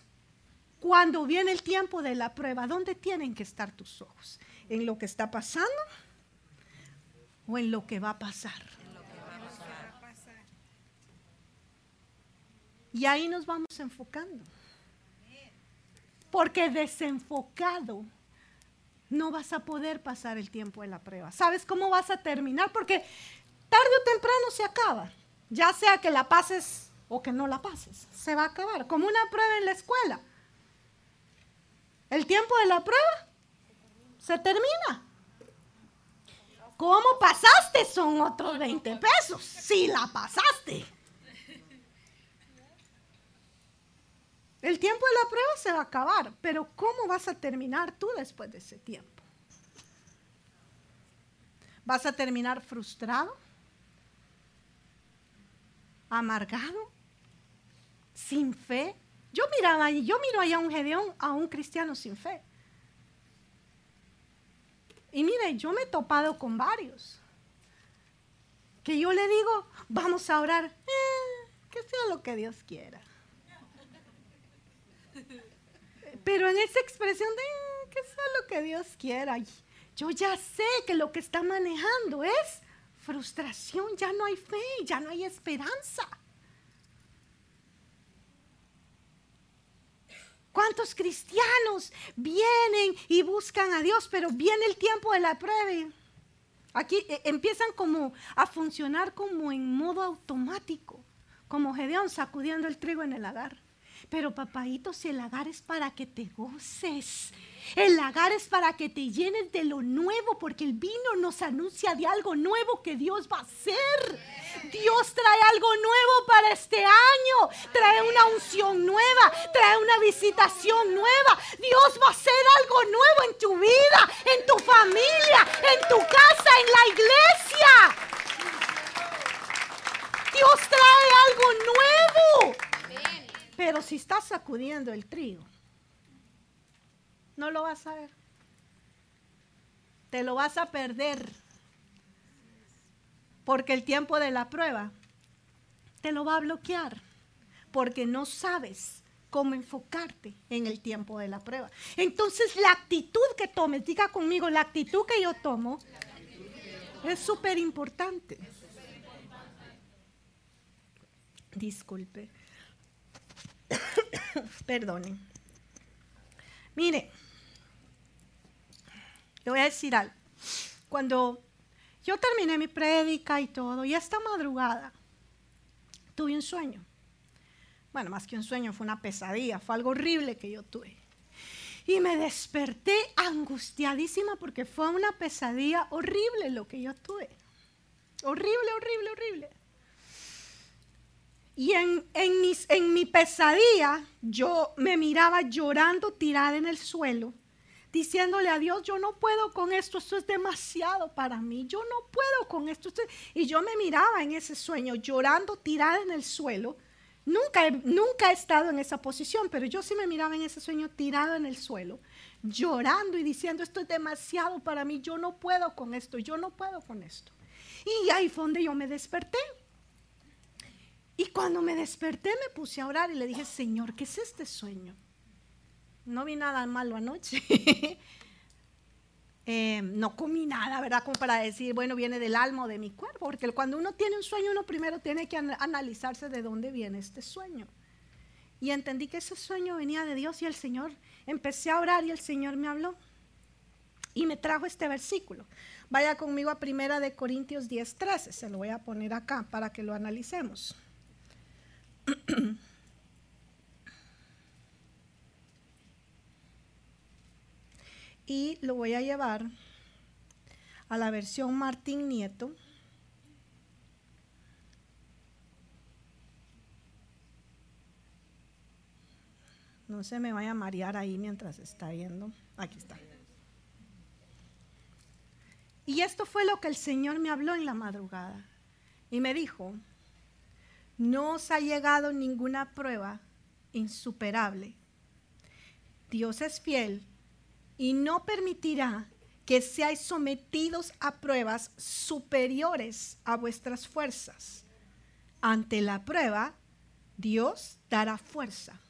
cuando viene el tiempo de la prueba, ¿dónde tienen que estar tus ojos? ¿En lo que está pasando o en lo que va a pasar? Y ahí nos vamos enfocando. Porque desenfocado no vas a poder pasar el tiempo de la prueba. ¿Sabes cómo vas a terminar? Porque tarde o temprano se acaba. Ya sea que la pases o que no la pases. Se va a acabar. Como una prueba en la escuela. El tiempo de la prueba se termina. ¿Cómo pasaste? Son otros 20 pesos. Si la pasaste. El tiempo de la prueba se va a acabar, pero ¿cómo vas a terminar tú después de ese tiempo? ¿Vas a terminar frustrado? ¿Amargado? ¿Sin fe? Yo miraba y yo miro allá a un Gedeón, a un cristiano sin fe. Y mire, yo me he topado con varios. Que yo le digo, vamos a orar, eh, que sea lo que Dios quiera. Pero en esa expresión de ah, que sea lo que Dios quiera, yo ya sé que lo que está manejando es frustración, ya no hay fe, ya no hay esperanza. ¿Cuántos cristianos vienen y buscan a Dios, pero viene el tiempo de la prueba? Aquí eh, empiezan como a funcionar como en modo automático, como Gedeón sacudiendo el trigo en el agar. Pero papadito, si el lagar es para que te goces. El lagar es para que te llenes de lo nuevo, porque el vino nos anuncia de algo nuevo que Dios va a hacer. Dios trae algo nuevo para este año. Trae una unción nueva, trae una visitación nueva. Dios va a hacer algo nuevo en tu vida, en tu familia, en tu casa, en la iglesia. Dios trae algo nuevo. Pero si estás sacudiendo el trigo, no lo vas a ver. Te lo vas a perder. Porque el tiempo de la prueba te lo va a bloquear. Porque no sabes cómo enfocarte en el tiempo de la prueba. Entonces la actitud que tomes, diga conmigo, la actitud que yo tomo es súper importante. Disculpe. Perdone. Mire, le voy a decir algo. Cuando yo terminé mi prédica y todo, y esta madrugada tuve un sueño. Bueno, más que un sueño, fue una pesadilla, fue algo horrible que yo tuve. Y me desperté angustiadísima porque fue una pesadilla horrible lo que yo tuve. Horrible, horrible, horrible. Y en, mis, en mi pesadilla yo me miraba llorando tirada en el suelo, diciéndole a Dios, yo no puedo con esto, esto es demasiado para mí, yo no puedo con esto. Y yo me miraba en ese sueño llorando tirada en el suelo. Nunca, nunca he estado en esa posición, pero yo sí me miraba en ese sueño tirado en el suelo, llorando y diciendo, esto es demasiado para mí, yo no puedo con esto, yo no puedo con esto. Y ahí fue donde yo me desperté. Y cuando me desperté me puse a orar y le dije, Señor, ¿qué es este sueño? No vi nada malo anoche. Eh, no comí nada, ¿verdad? Como para decir, bueno, viene del alma o de mi cuerpo. Porque cuando uno tiene un sueño, uno primero tiene que analizarse de dónde viene este sueño. Y entendí que ese sueño venía de Dios y el Señor. Empecé a orar y el Señor me habló. Y me trajo este versículo. Vaya conmigo a Primera de Corintios 10, 13. Se lo voy a poner acá para que lo analicemos. y lo voy a llevar a la versión Martín Nieto. No se me vaya a marear ahí mientras está viendo. Aquí está. Y esto fue lo que el Señor me habló en la madrugada. Y me dijo, no os ha llegado ninguna prueba insuperable. Dios es fiel y no permitirá que seáis sometidos a pruebas superiores a vuestras fuerzas. Ante la prueba, Dios dará fuerza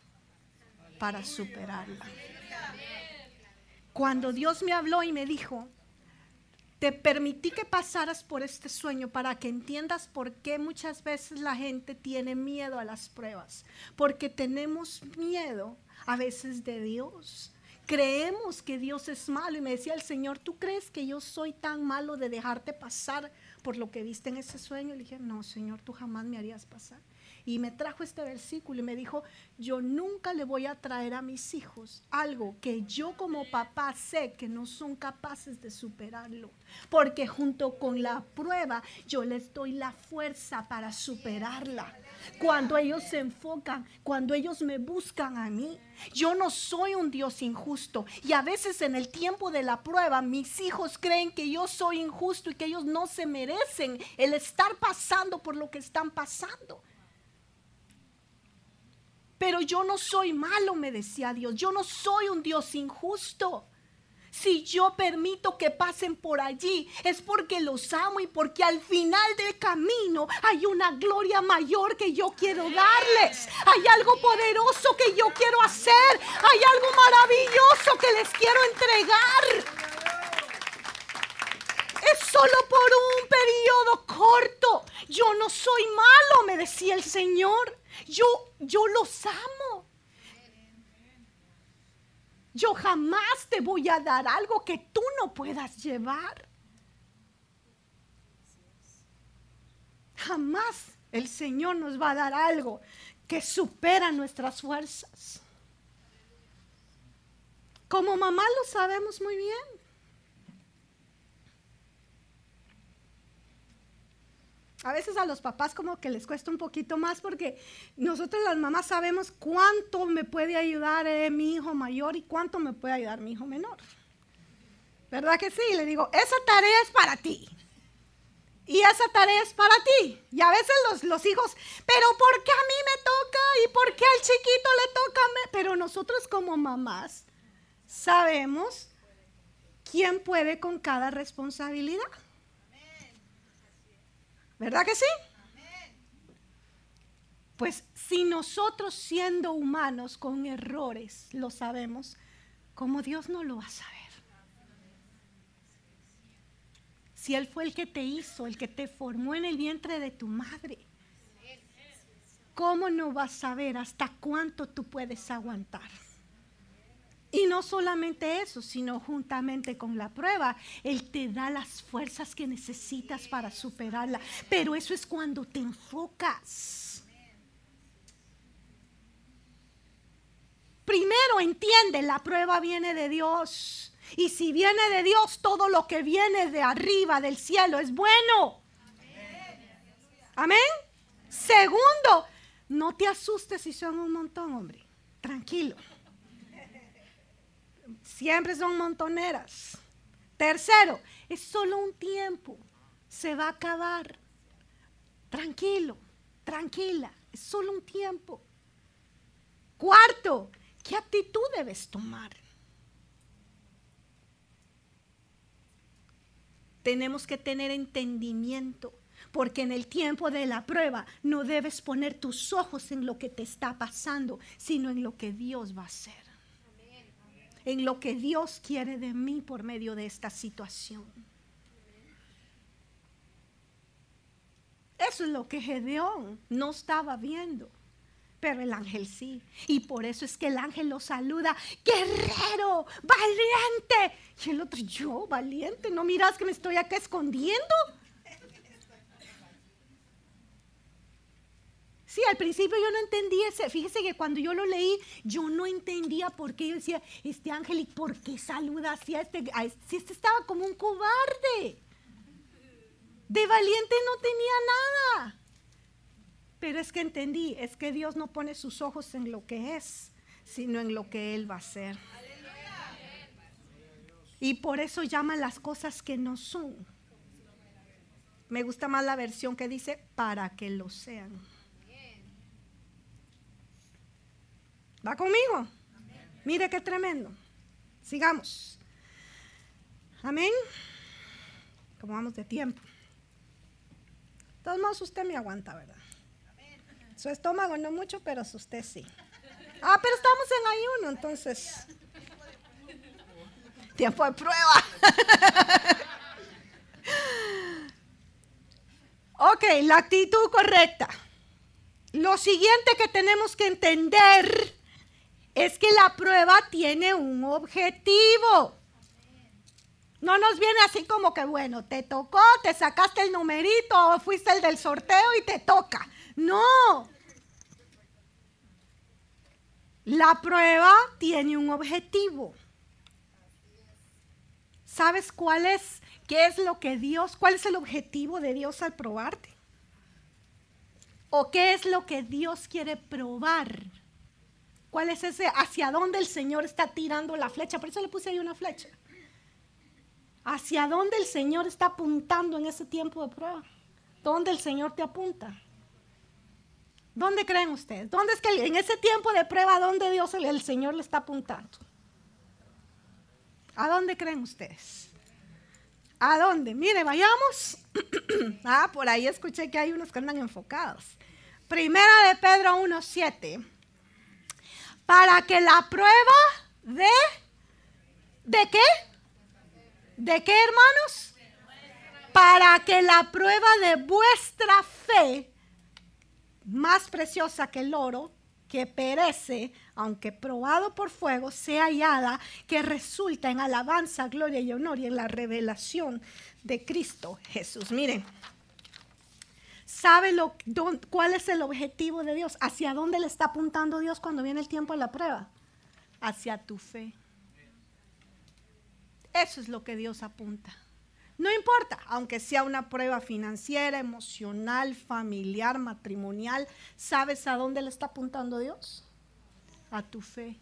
para superarla. Cuando Dios me habló y me dijo, te permití que pasaras por este sueño para que entiendas por qué muchas veces la gente tiene miedo a las pruebas. Porque tenemos miedo a veces de Dios. Creemos que Dios es malo y me decía el Señor, ¿tú crees que yo soy tan malo de dejarte pasar por lo que viste en ese sueño? Le dije, no, Señor, tú jamás me harías pasar y me trajo este versículo y me dijo, yo nunca le voy a traer a mis hijos algo que yo como papá sé que no son capaces de superarlo, porque junto con la prueba yo les doy la fuerza para superarla. Cuando ellos se enfocan, cuando ellos me buscan a mí, yo no soy un Dios injusto. Y a veces en el tiempo de la prueba, mis hijos creen que yo soy injusto y que ellos no se merecen el estar pasando por lo que están pasando. Pero yo no soy malo, me decía Dios. Yo no soy un Dios injusto. Si yo permito que pasen por allí, es porque los amo y porque al final del camino hay una gloria mayor que yo quiero darles. Hay algo poderoso que yo quiero hacer. Hay algo maravilloso que les quiero entregar. Es solo por un periodo corto. Yo no soy malo, me decía el Señor. Yo, yo los amo. Yo jamás te voy a dar algo que tú no puedas llevar. Jamás el Señor nos va a dar algo que supera nuestras fuerzas. Como mamá lo sabemos muy bien. A veces a los papás como que les cuesta un poquito más porque nosotros las mamás sabemos cuánto me puede ayudar eh, mi hijo mayor y cuánto me puede ayudar mi hijo menor. ¿Verdad que sí? Le digo, esa tarea es para ti. Y esa tarea es para ti. Y a veces los, los hijos, pero ¿por qué a mí me toca? ¿Y por qué al chiquito le toca? Pero nosotros como mamás sabemos quién puede con cada responsabilidad. ¿Verdad que sí? Pues si nosotros siendo humanos con errores lo sabemos, ¿cómo Dios no lo va a saber? Si Él fue el que te hizo, el que te formó en el vientre de tu madre, ¿cómo no vas a saber hasta cuánto tú puedes aguantar? Y no solamente eso, sino juntamente con la prueba, Él te da las fuerzas que necesitas para superarla. Pero eso es cuando te enfocas. Primero entiende, la prueba viene de Dios. Y si viene de Dios, todo lo que viene de arriba, del cielo, es bueno. Amén. Segundo, no te asustes si son un montón, hombre. Tranquilo siempre son montoneras. Tercero, es solo un tiempo, se va a acabar. Tranquilo, tranquila, es solo un tiempo. Cuarto, ¿qué actitud debes tomar? Tenemos que tener entendimiento, porque en el tiempo de la prueba no debes poner tus ojos en lo que te está pasando, sino en lo que Dios va a hacer en lo que Dios quiere de mí por medio de esta situación. Eso es lo que Gedeón no estaba viendo, pero el ángel sí. Y por eso es que el ángel lo saluda, guerrero, valiente. Y el otro, yo, valiente, ¿no miras que me estoy acá escondiendo? Sí, al principio yo no entendía ese. Fíjese que cuando yo lo leí, yo no entendía por qué yo decía, este ángel, ¿y por qué saluda así a este? si este estaba como un cobarde. De valiente no tenía nada. Pero es que entendí, es que Dios no pone sus ojos en lo que es, sino en lo que Él va a hacer. Y por eso llama las cosas que no son. Me gusta más la versión que dice para que lo sean. ¿Va conmigo? Mire qué tremendo. Sigamos. Amén. Como vamos de tiempo. De todos modos, usted me aguanta, ¿verdad? Su estómago no mucho, pero usted sí. Ah, pero estamos en ayuno, entonces. Tiempo de prueba. ok, la actitud correcta. Lo siguiente que tenemos que entender es que la prueba tiene un objetivo. No nos viene así como que, bueno, te tocó, te sacaste el numerito fuiste el del sorteo y te toca. No. La prueba tiene un objetivo. ¿Sabes cuál es? ¿Qué es lo que Dios, cuál es el objetivo de Dios al probarte? ¿O qué es lo que Dios quiere probar? ¿Cuál es ese? ¿Hacia dónde el Señor está tirando la flecha? Por eso le puse ahí una flecha hacia dónde el Señor está apuntando en ese tiempo de prueba. ¿Dónde el Señor te apunta? ¿Dónde creen ustedes? ¿Dónde es que en ese tiempo de prueba, dónde Dios, el, Señor le está apuntando? ¿A dónde creen ustedes? ¿A dónde? Mire, vayamos. ah, por ahí escuché que hay unos que andan enfocados. Primera de Pedro 1.7. Para que la prueba de... ¿De qué? ¿De qué, hermanos? Para que la prueba de vuestra fe, más preciosa que el oro, que perece, aunque probado por fuego, sea hallada, que resulta en alabanza, gloria y honor y en la revelación de Cristo Jesús. Miren, ¿sabe lo, cuál es el objetivo de Dios? ¿Hacia dónde le está apuntando Dios cuando viene el tiempo de la prueba? Hacia tu fe. Eso es lo que Dios apunta. No importa, aunque sea una prueba financiera, emocional, familiar, matrimonial, ¿sabes a dónde le está apuntando Dios? A tu fe.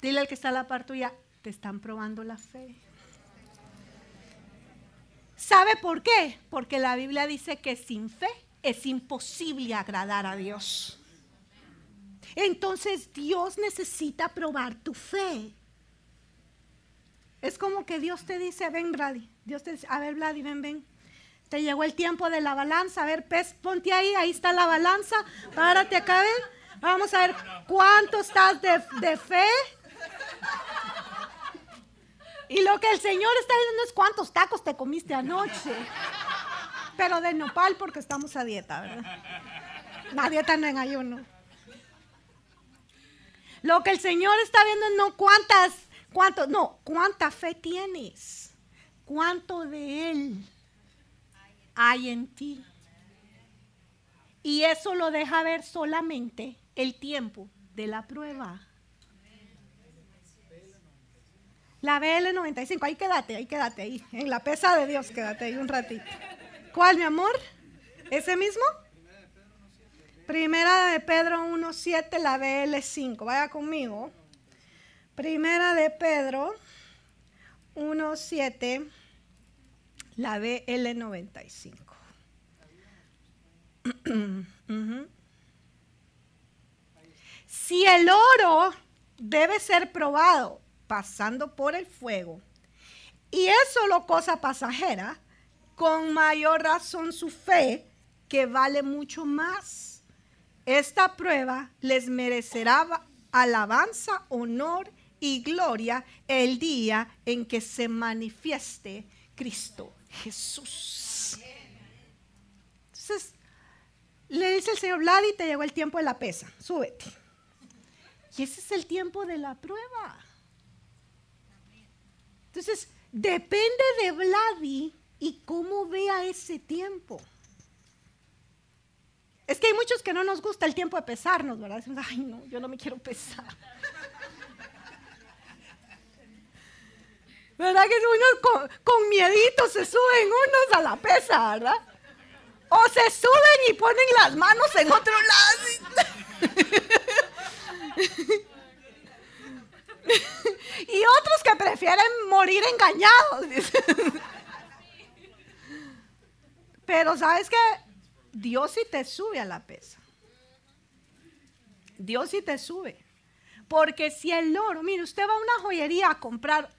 Dile al que está a la par tuya, te están probando la fe. ¿Sabe por qué? Porque la Biblia dice que sin fe es imposible agradar a Dios. Entonces Dios necesita probar tu fe. Es como que Dios te dice, ven, Brady. Dios te dice, a ver, Brady, ven, ven. Te llegó el tiempo de la balanza. A ver, pez, ponte ahí, ahí está la balanza. Párate acá, ven. Vamos a ver cuánto estás de, de fe. Y lo que el Señor está diciendo es cuántos tacos te comiste anoche. Pero de nopal porque estamos a dieta, ¿verdad? La dieta no en ayuno. Lo que el Señor está viendo es no cuántas ¿Cuánto? No, ¿cuánta fe tienes? ¿Cuánto de Él hay en ti? Y eso lo deja ver solamente el tiempo de la prueba. La BL95, ahí quédate, ahí quédate, ahí. En la pesa de Dios, quédate ahí un ratito. ¿Cuál, mi amor? ¿Ese mismo? Primera de Pedro 1.7, la BL5. Vaya conmigo. Primera de Pedro 1.7, la BL95. Si el oro debe ser probado pasando por el fuego, y es solo cosa pasajera, con mayor razón su fe, que vale mucho más. Esta prueba les merecerá alabanza, honor y gloria el día en que se manifieste Cristo Jesús. Entonces, le dice el Señor, Vladi, te llegó el tiempo de la pesa, súbete. Y ese es el tiempo de la prueba. Entonces, depende de Vladi y cómo vea ese tiempo. Es que hay muchos que no nos gusta el tiempo de pesarnos, ¿verdad? Decimos, ay, no, yo no me quiero pesar. ¿Verdad que unos con, con miedito se suben unos a la pesa, ¿verdad? O se suben y ponen las manos en otro lado. y otros que prefieren morir engañados. Pero sabes que Dios sí te sube a la pesa. Dios sí te sube. Porque si el oro, mire, usted va a una joyería a comprar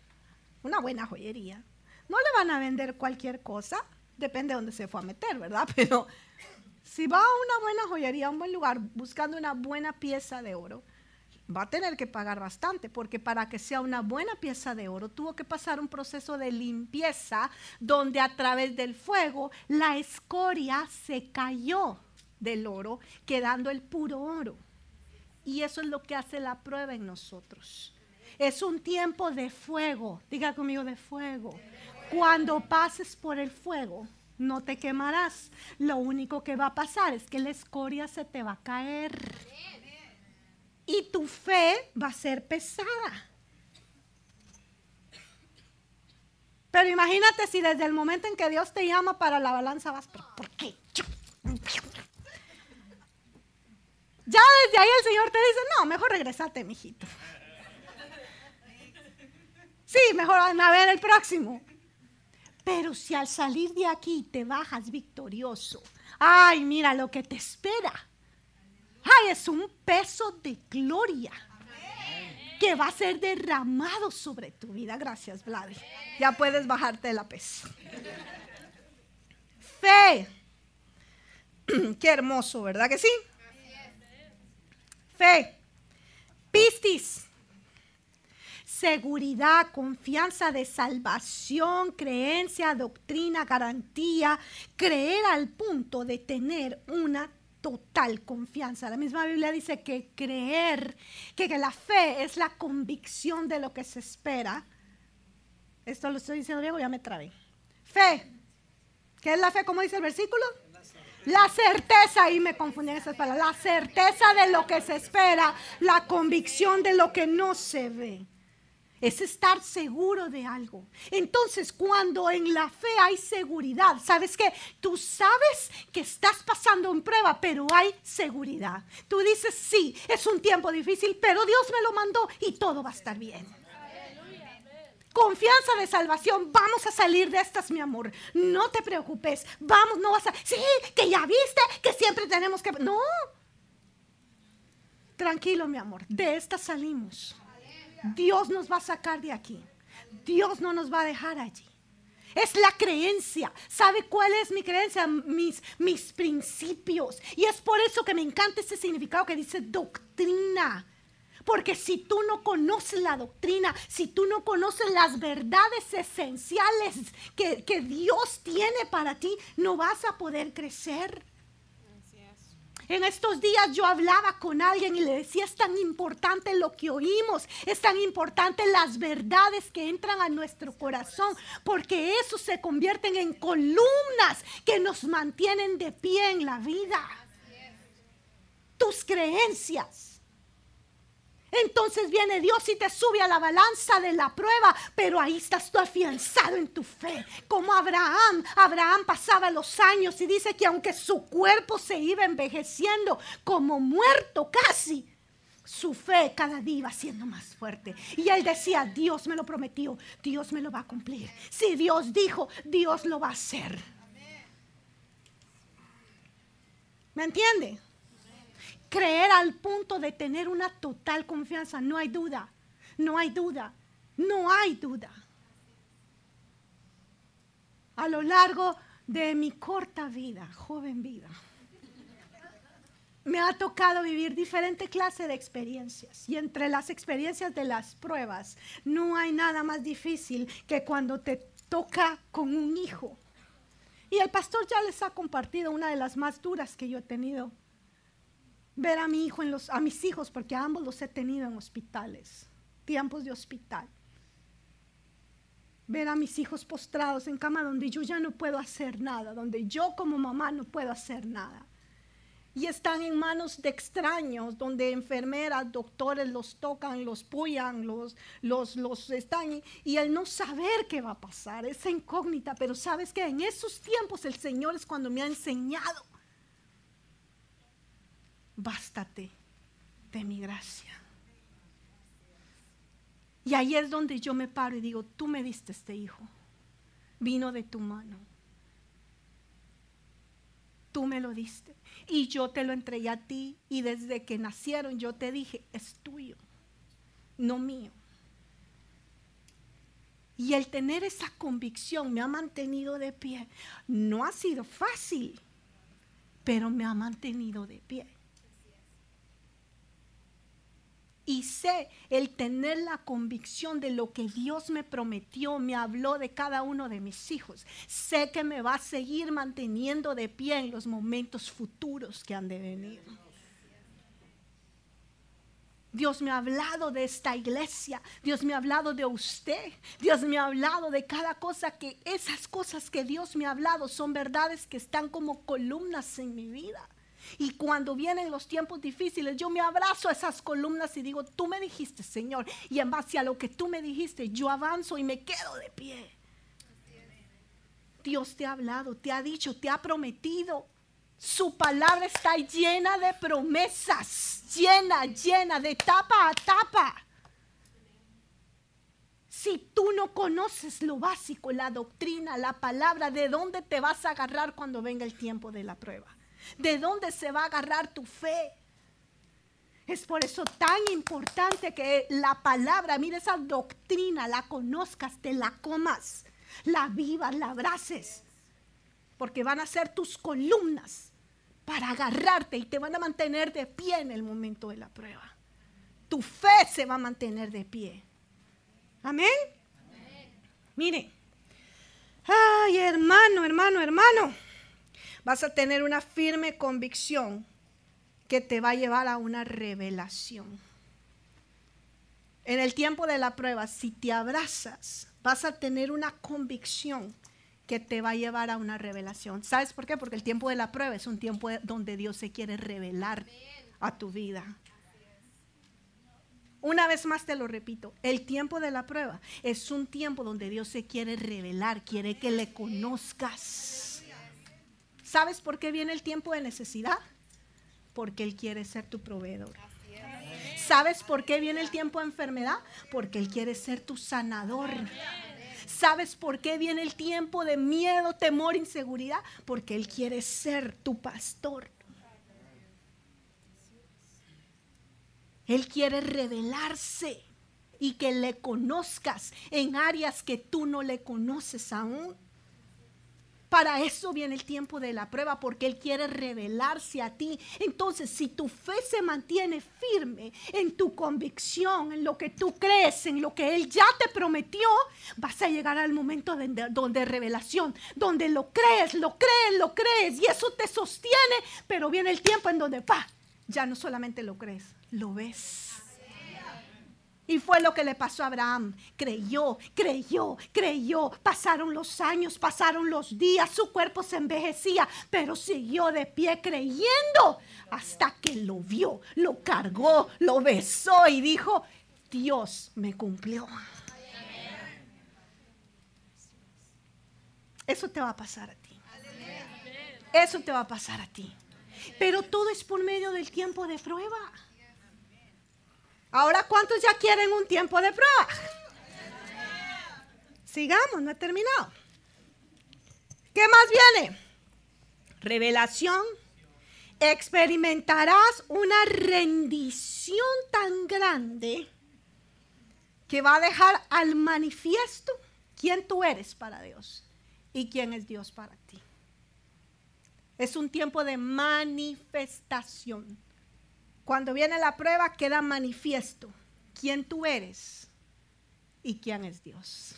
una buena joyería, no le van a vender cualquier cosa, depende de dónde se fue a meter, ¿verdad? Pero si va a una buena joyería, a un buen lugar, buscando una buena pieza de oro, va a tener que pagar bastante, porque para que sea una buena pieza de oro tuvo que pasar un proceso de limpieza donde a través del fuego la escoria se cayó del oro, quedando el puro oro. Y eso es lo que hace la prueba en nosotros. Es un tiempo de fuego, diga conmigo de fuego. Cuando pases por el fuego, no te quemarás. Lo único que va a pasar es que la escoria se te va a caer y tu fe va a ser pesada. Pero imagínate si desde el momento en que Dios te llama para la balanza vas, ¿por qué? Ya desde ahí el Señor te dice, no, mejor regresate, mijito. Sí, mejor a ver el próximo. Pero si al salir de aquí te bajas victorioso, ay, mira lo que te espera. Ay, es un peso de gloria que va a ser derramado sobre tu vida. Gracias, Vlad. Ya puedes bajarte de la pesa. Fe. Qué hermoso, ¿verdad que sí? Fe. Pistis. Seguridad, confianza de salvación, creencia, doctrina, garantía, creer al punto de tener una total confianza. La misma Biblia dice que creer, que, la fe es la convicción de lo que se espera. Esto lo estoy diciendo Diego, ya me trabé. Fe. ¿Qué es la fe? ¿Cómo dice el versículo? La certeza, y me confundí en esas palabras, la certeza de lo que se espera, la convicción de lo que no se ve es estar seguro de algo. Entonces, cuando en la fe hay seguridad, ¿sabes qué? Tú sabes que estás pasando en prueba, pero hay seguridad. Tú dices, sí, es un tiempo difícil, pero Dios me lo mandó y todo va a estar bien. Confianza de salvación, vamos a salir de estas, mi amor. No te preocupes, vamos, no vas a... Sí, que ya viste, que siempre tenemos que... No. Tranquilo, mi amor, de estas salimos. Dios nos va a sacar de aquí. Dios no nos va a dejar allí. Es la creencia. ¿Sabe cuál es mi creencia? Mis, mis principios. Y es por eso que me encanta ese significado que dice doctrina. Porque si tú no conoces la doctrina, si tú no conoces las verdades esenciales que, que Dios tiene para ti, no vas a poder crecer. En estos días yo hablaba con alguien y le decía, es tan importante lo que oímos, es tan importante las verdades que entran a nuestro corazón, porque eso se convierten en columnas que nos mantienen de pie en la vida. Tus creencias entonces viene Dios y te sube a la balanza de la prueba, pero ahí estás tú afianzado en tu fe. Como Abraham, Abraham pasaba los años y dice que aunque su cuerpo se iba envejeciendo como muerto casi, su fe cada día iba siendo más fuerte. Y él decía, Dios me lo prometió, Dios me lo va a cumplir. Si Dios dijo, Dios lo va a hacer. ¿Me entiende? Creer al punto de tener una total confianza. No hay duda, no hay duda, no hay duda. A lo largo de mi corta vida, joven vida, me ha tocado vivir diferente clase de experiencias. Y entre las experiencias de las pruebas, no hay nada más difícil que cuando te toca con un hijo. Y el pastor ya les ha compartido una de las más duras que yo he tenido ver a a mis hijos, porque ambos los he tenido en hospitales, tiempos de hospital. Ver a mis hijos postrados en cama donde yo ya no puedo hacer nada, donde yo como mamá no puedo hacer nada. y están en manos de extraños, donde enfermeras, doctores los tocan, los pullan, los, los, los están, y el no saber qué va a pasar, esa incógnita, pero sabes que en esos tiempos el Señor es cuando me ha enseñado, bástate de mi gracia. Y ahí es donde yo me paro y digo, tú me diste este hijo, vino de tu mano, tú me lo diste y yo te lo entregué a ti y desde que nacieron yo te dije, es tuyo, no mío. Y el tener esa convicción me ha mantenido de pie. No ha sido fácil, pero me ha mantenido de pie. Y sé el tener la convicción de lo que Dios me prometió, me habló de cada uno de mis hijos. Sé que me va a seguir manteniendo de pie en los momentos futuros que han de venir. Dios me ha hablado de esta iglesia. Dios me ha hablado de usted. Dios me ha hablado de cada cosa que esas cosas que Dios me ha hablado son verdades que están como columnas en mi vida. Y cuando vienen los tiempos difíciles, yo me abrazo a esas columnas y digo, tú me dijiste, Señor, y en base a lo que tú me dijiste, yo avanzo y me quedo de pie. Dios te ha hablado, te ha dicho, te ha prometido. Su palabra está llena de promesas, llena, llena, de tapa a tapa. Si tú no conoces lo básico, la doctrina, la palabra, ¿de dónde te vas a agarrar cuando venga el tiempo de la prueba? ¿De dónde se va a agarrar tu fe? Es por eso tan importante que la palabra, mira esa doctrina, la conozcas, te la comas, la vivas, la abraces, porque van a ser tus columnas para agarrarte y te van a mantener de pie en el momento de la prueba. Tu fe se va a mantener de pie. Amén. Mire. Ay, hermano, hermano, hermano vas a tener una firme convicción que te va a llevar a una revelación. En el tiempo de la prueba, si te abrazas, vas a tener una convicción que te va a llevar a una revelación. ¿Sabes por qué? Porque el tiempo de la prueba es un tiempo donde Dios se quiere revelar a tu vida. Una vez más te lo repito, el tiempo de la prueba es un tiempo donde Dios se quiere revelar, quiere que le conozcas. ¿Sabes por qué viene el tiempo de necesidad? Porque Él quiere ser tu proveedor. ¿Sabes por qué viene el tiempo de enfermedad? Porque Él quiere ser tu sanador. ¿Sabes por qué viene el tiempo de miedo, temor, inseguridad? Porque Él quiere ser tu pastor. Él quiere revelarse y que le conozcas en áreas que tú no le conoces aún. Para eso viene el tiempo de la prueba, porque Él quiere revelarse a ti. Entonces, si tu fe se mantiene firme en tu convicción, en lo que tú crees, en lo que Él ya te prometió, vas a llegar al momento de, donde revelación, donde lo crees, lo crees, lo crees, y eso te sostiene, pero viene el tiempo en donde, pa, ya no solamente lo crees, lo ves. Y fue lo que le pasó a Abraham. Creyó, creyó, creyó. Pasaron los años, pasaron los días, su cuerpo se envejecía, pero siguió de pie creyendo hasta que lo vio, lo cargó, lo besó y dijo, Dios me cumplió. Eso te va a pasar a ti. Eso te va a pasar a ti. Pero todo es por medio del tiempo de prueba. Ahora, ¿cuántos ya quieren un tiempo de prueba? Sigamos, no he terminado. ¿Qué más viene? Revelación. Experimentarás una rendición tan grande que va a dejar al manifiesto quién tú eres para Dios y quién es Dios para ti. Es un tiempo de manifestación. Cuando viene la prueba queda manifiesto quién tú eres y quién es Dios.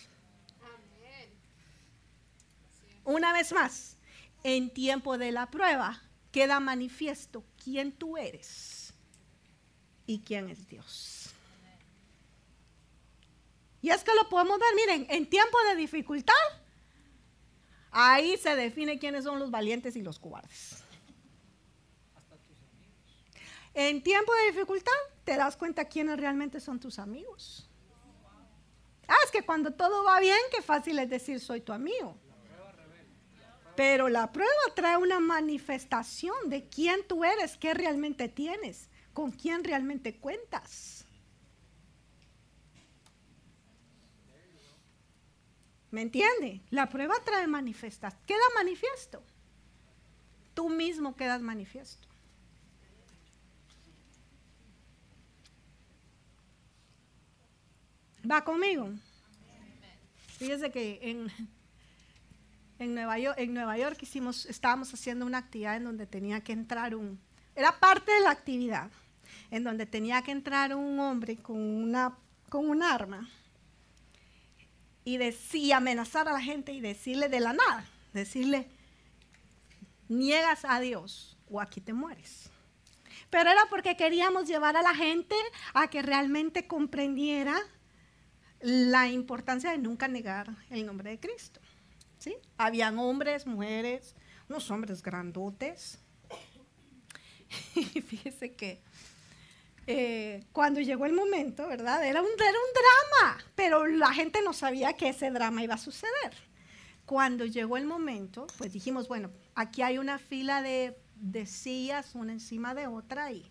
Una vez más, en tiempo de la prueba queda manifiesto quién tú eres y quién es Dios. Y es que lo podemos ver, miren, en tiempo de dificultad, ahí se define quiénes son los valientes y los cobardes. En tiempo de dificultad te das cuenta quiénes realmente son tus amigos. Ah, es que cuando todo va bien, qué fácil es decir soy tu amigo. Pero la prueba trae una manifestación de quién tú eres, qué realmente tienes, con quién realmente cuentas. ¿Me entiende? La prueba trae manifestación. Queda manifiesto. Tú mismo quedas manifiesto. ¿Va conmigo? Fíjese que en, en Nueva York, en Nueva York hicimos, estábamos haciendo una actividad en donde tenía que entrar un, era parte de la actividad, en donde tenía que entrar un hombre con una, con un arma y decía, amenazar a la gente y decirle de la nada, decirle, niegas a Dios o aquí te mueres. Pero era porque queríamos llevar a la gente a que realmente comprendiera la importancia de nunca negar el nombre de Cristo. ¿sí? Habían hombres, mujeres, unos hombres grandotes. Y fíjese que eh, cuando llegó el momento, ¿verdad? Era un, era un drama, pero la gente no sabía que ese drama iba a suceder. Cuando llegó el momento, pues dijimos, bueno, aquí hay una fila de, de sillas, una encima de otra, y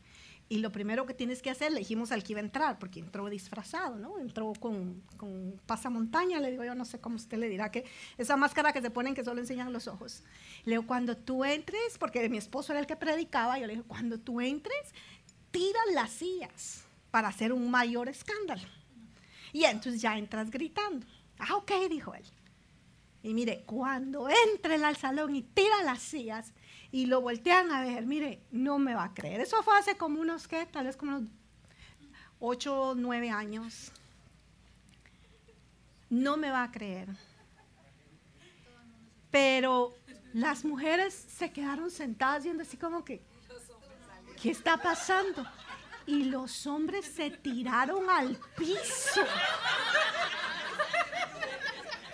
y lo primero que tienes que hacer, le dijimos al que iba a entrar, porque entró disfrazado, ¿no? Entró con, con pasamontaña, le digo yo, no sé cómo usted le dirá, que esa máscara que se ponen que solo enseñan los ojos. Le digo, cuando tú entres, porque mi esposo era el que predicaba, yo le digo, cuando tú entres, tira las sillas para hacer un mayor escándalo. Y entonces ya entras gritando. Ah, ok, dijo él. Y mire, cuando entre al salón y tira las sillas, y lo voltean a ver, mire, no me va a creer. Eso fue hace como unos, ¿qué? Tal vez como unos 8 o 9 años. No me va a creer. Pero las mujeres se quedaron sentadas viendo así como que, ¿qué está pasando? Y los hombres se tiraron al piso.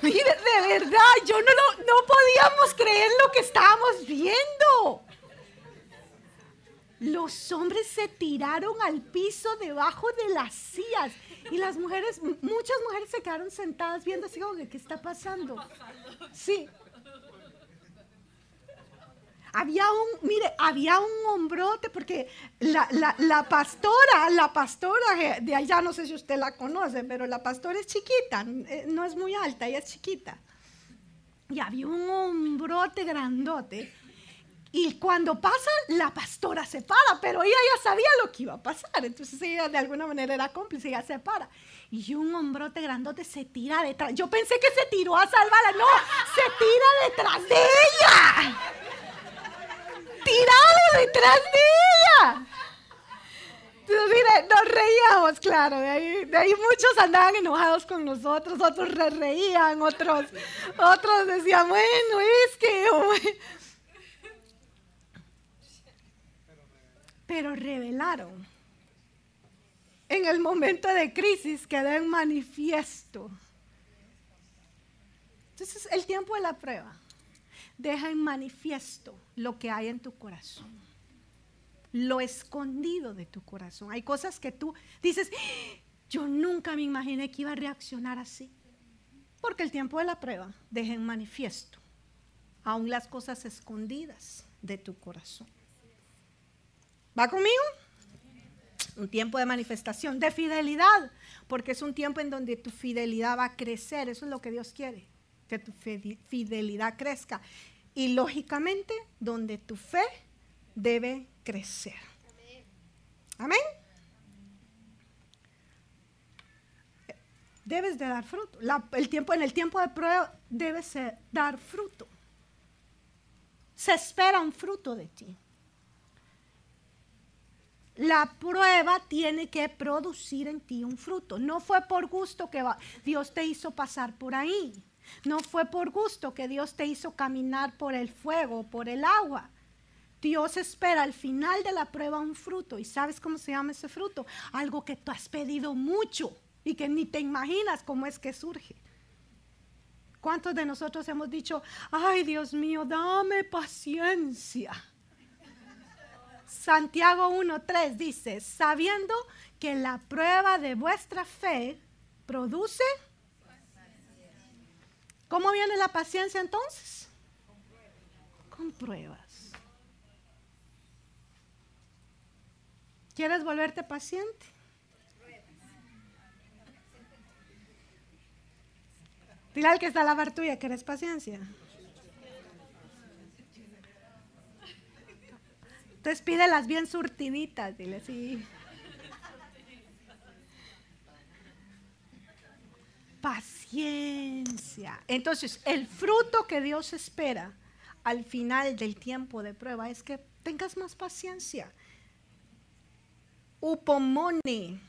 Mire, de verdad, yo no, no podíamos creer lo que estábamos viendo. Los hombres se tiraron al piso debajo de las sillas y las mujeres, muchas mujeres se quedaron sentadas viendo así como ¿qué está pasando? Sí, había un, mire, había un hombrote, porque la, pastora, la pastora de allá, no sé si usted la conoce, pero la pastora es chiquita, eh, no es muy alta, ella es chiquita. Y había un hombrote grandote. Y cuando pasa, la pastora se para, pero ella ya sabía lo que iba a pasar. Entonces ella de alguna manera era cómplice, ella se para. Y un hombrote grandote se tira detrás. Yo pensé que se tiró a salvarla. No, se tira detrás de ella tirado detrás de ella. Entonces, mire, nos reíamos, claro, de ahí, muchos andaban enojados con nosotros, otros re reían, otros, otros decían, bueno, es que... Pero revelaron. En el momento de crisis quedó en manifiesto. Entonces, el tiempo de la prueba deja en manifiesto lo que hay en tu corazón. Lo escondido de tu corazón. Hay cosas que tú dices, yo nunca me imaginé que iba a reaccionar así. Porque el tiempo de la prueba deja en manifiesto aún las cosas escondidas de tu corazón. ¿Va conmigo? Un tiempo de manifestación, de fidelidad, porque es un tiempo en donde tu fidelidad va a crecer. Eso es lo que Dios quiere, que tu fidelidad crezca y lógicamente donde tu fe debe crecer. Amén. Debes de dar fruto. el tiempo, en el tiempo de prueba debes dar fruto. Se espera un fruto de ti. La prueba tiene que producir en ti un fruto. No fue por gusto que Dios te hizo pasar por ahí. No fue por gusto que Dios te hizo caminar por el fuego, por el agua. Dios espera al final de la prueba un fruto. ¿Y sabes cómo se llama ese fruto? Algo que tú has pedido mucho y que ni te imaginas cómo es que surge. ¿Cuántos de nosotros hemos dicho, ay Dios mío, dame paciencia? Santiago 1.3 dice, sabiendo que la prueba de vuestra fe produce... ¿Cómo viene la paciencia entonces? Con pruebas. ¿Quieres volverte paciente? Dile al que está a la bar tuya que eres paciencia. Entonces pídelas bien surtiditas, dile sí. Paciencia. Entonces, el fruto que Dios espera al final del tiempo de prueba es que tengas más paciencia. Upomone,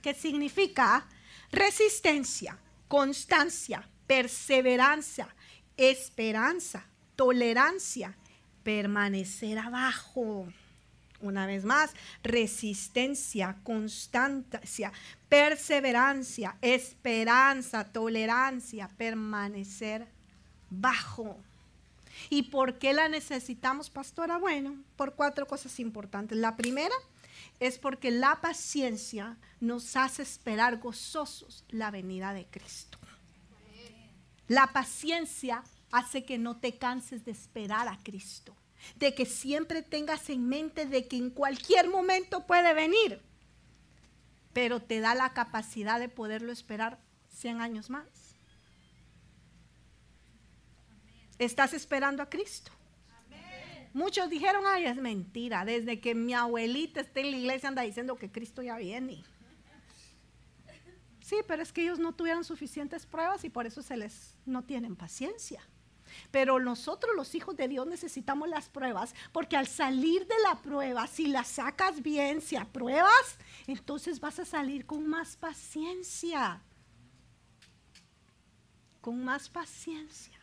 que significa resistencia, constancia, perseverancia, esperanza, tolerancia, permanecer abajo. Una vez más, resistencia, constancia, perseverancia, esperanza, tolerancia, permanecer bajo. ¿Y por qué la necesitamos, pastora? Bueno, por cuatro cosas importantes. La primera es porque la paciencia nos hace esperar gozosos la venida de Cristo. La paciencia hace que no te canses de esperar a Cristo, de que siempre tengas en mente de que en cualquier momento puede venir, pero te da la capacidad de poderlo esperar 100 años más. ¿Estás esperando a Cristo? Muchos dijeron, ay, es mentira. Desde que mi abuelita está en la iglesia anda diciendo que Cristo ya viene. Sí, pero es que ellos no tuvieron suficientes pruebas y por eso se les no tienen paciencia. Pero nosotros los hijos de Dios necesitamos las pruebas porque al salir de la prueba, si la sacas bien, si apruebas, entonces vas a salir con más paciencia. Con más paciencia.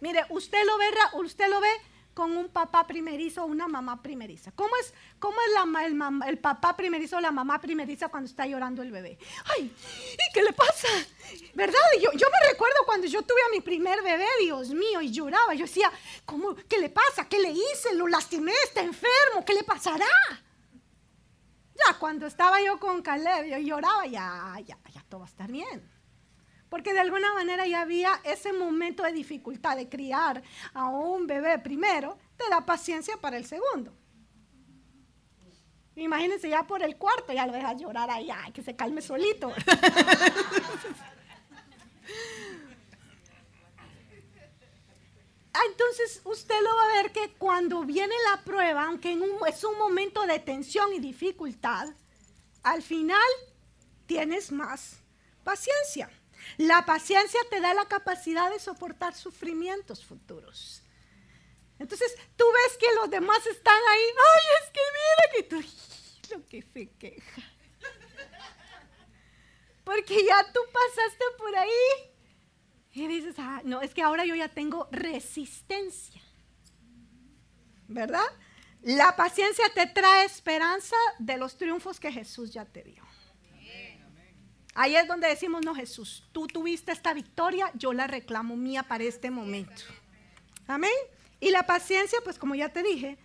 Mire, usted lo ve, usted lo ve con un papá primerizo o una mamá primeriza. ¿Cómo es, cómo es la, el, papá primerizo o la mamá primeriza cuando está llorando el bebé? ¡Ay! ¿Y qué le pasa? ¿Verdad? Yo, yo me recuerdo cuando yo tuve a mi primer bebé, Dios mío, y lloraba. Yo decía, ¿cómo, ¿qué le pasa? ¿Qué le hice? ¿Lo lastimé? ¿Está enfermo? ¿Qué le pasará? Ya cuando estaba yo con Caleb, yo lloraba, ya, ya, ya todo va a estar bien porque de alguna manera ya había ese momento de dificultad de criar a un bebé primero, te da paciencia para el segundo. Imagínense ya por el cuarto, ya lo dejas llorar ahí, que se calme solito. Ah, entonces usted lo va a ver que cuando viene la prueba, aunque es un momento de tensión y dificultad, al final tienes más paciencia. La paciencia te da la capacidad de soportar sufrimientos futuros. Entonces tú ves que los demás están ahí, ay, es que mira que tú, lo que se queja. Porque ya tú pasaste por ahí y dices, ah, no, es que ahora yo ya tengo resistencia. ¿Verdad? La paciencia te trae esperanza de los triunfos que Jesús ya te dio. Ahí es donde decimos, no Jesús, tú tuviste esta victoria, yo la reclamo mía para este momento. Amén. Y la paciencia, pues como ya te dije,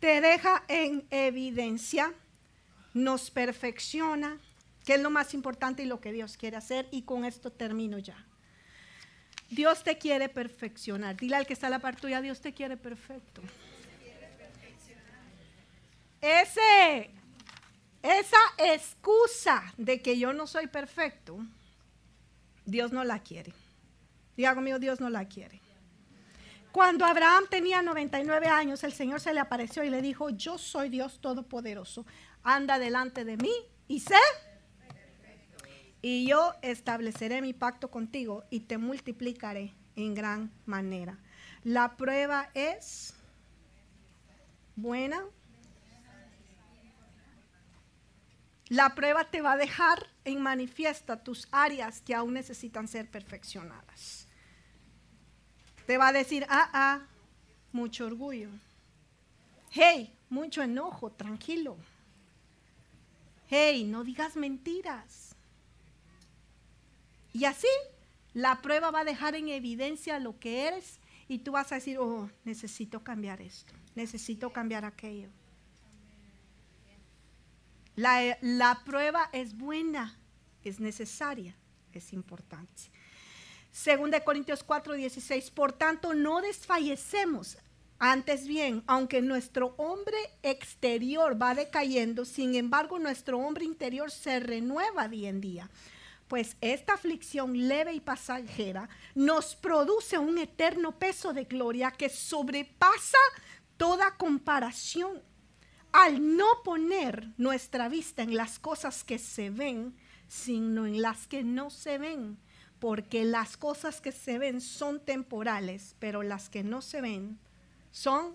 te deja en evidencia, nos perfecciona, que es lo más importante y lo que Dios quiere hacer. Y con esto termino ya. Dios te quiere perfeccionar. Dile al que está a la par tuya, Dios te quiere perfecto. Ese esa excusa de que yo no soy perfecto, Dios no la quiere. Diga conmigo, Dios no la quiere. Cuando Abraham tenía 99 años, el Señor se le apareció y le dijo, yo soy Dios Todopoderoso, anda delante de mí y sé, y yo estableceré mi pacto contigo y te multiplicaré en gran manera. La prueba es buena, La prueba te va a dejar en manifiesta tus áreas que aún necesitan ser perfeccionadas. Te va a decir, ah, ah, mucho orgullo. Hey, mucho enojo, tranquilo. Hey, no digas mentiras. Y así, la prueba va a dejar en evidencia lo que eres Y tú vas a decir, oh, necesito cambiar esto, necesito cambiar aquello. La, prueba es buena, es necesaria, es importante. Según de Corintios 4, 16, por tanto no desfallecemos. Antes bien, aunque nuestro hombre exterior va decayendo, sin embargo nuestro hombre interior se renueva día en día. Pues esta aflicción leve y pasajera nos produce un eterno peso de gloria que sobrepasa toda comparación al no poner nuestra vista en las cosas que se ven, sino en las que no se ven, porque las cosas que se ven son temporales, pero las que no se ven son...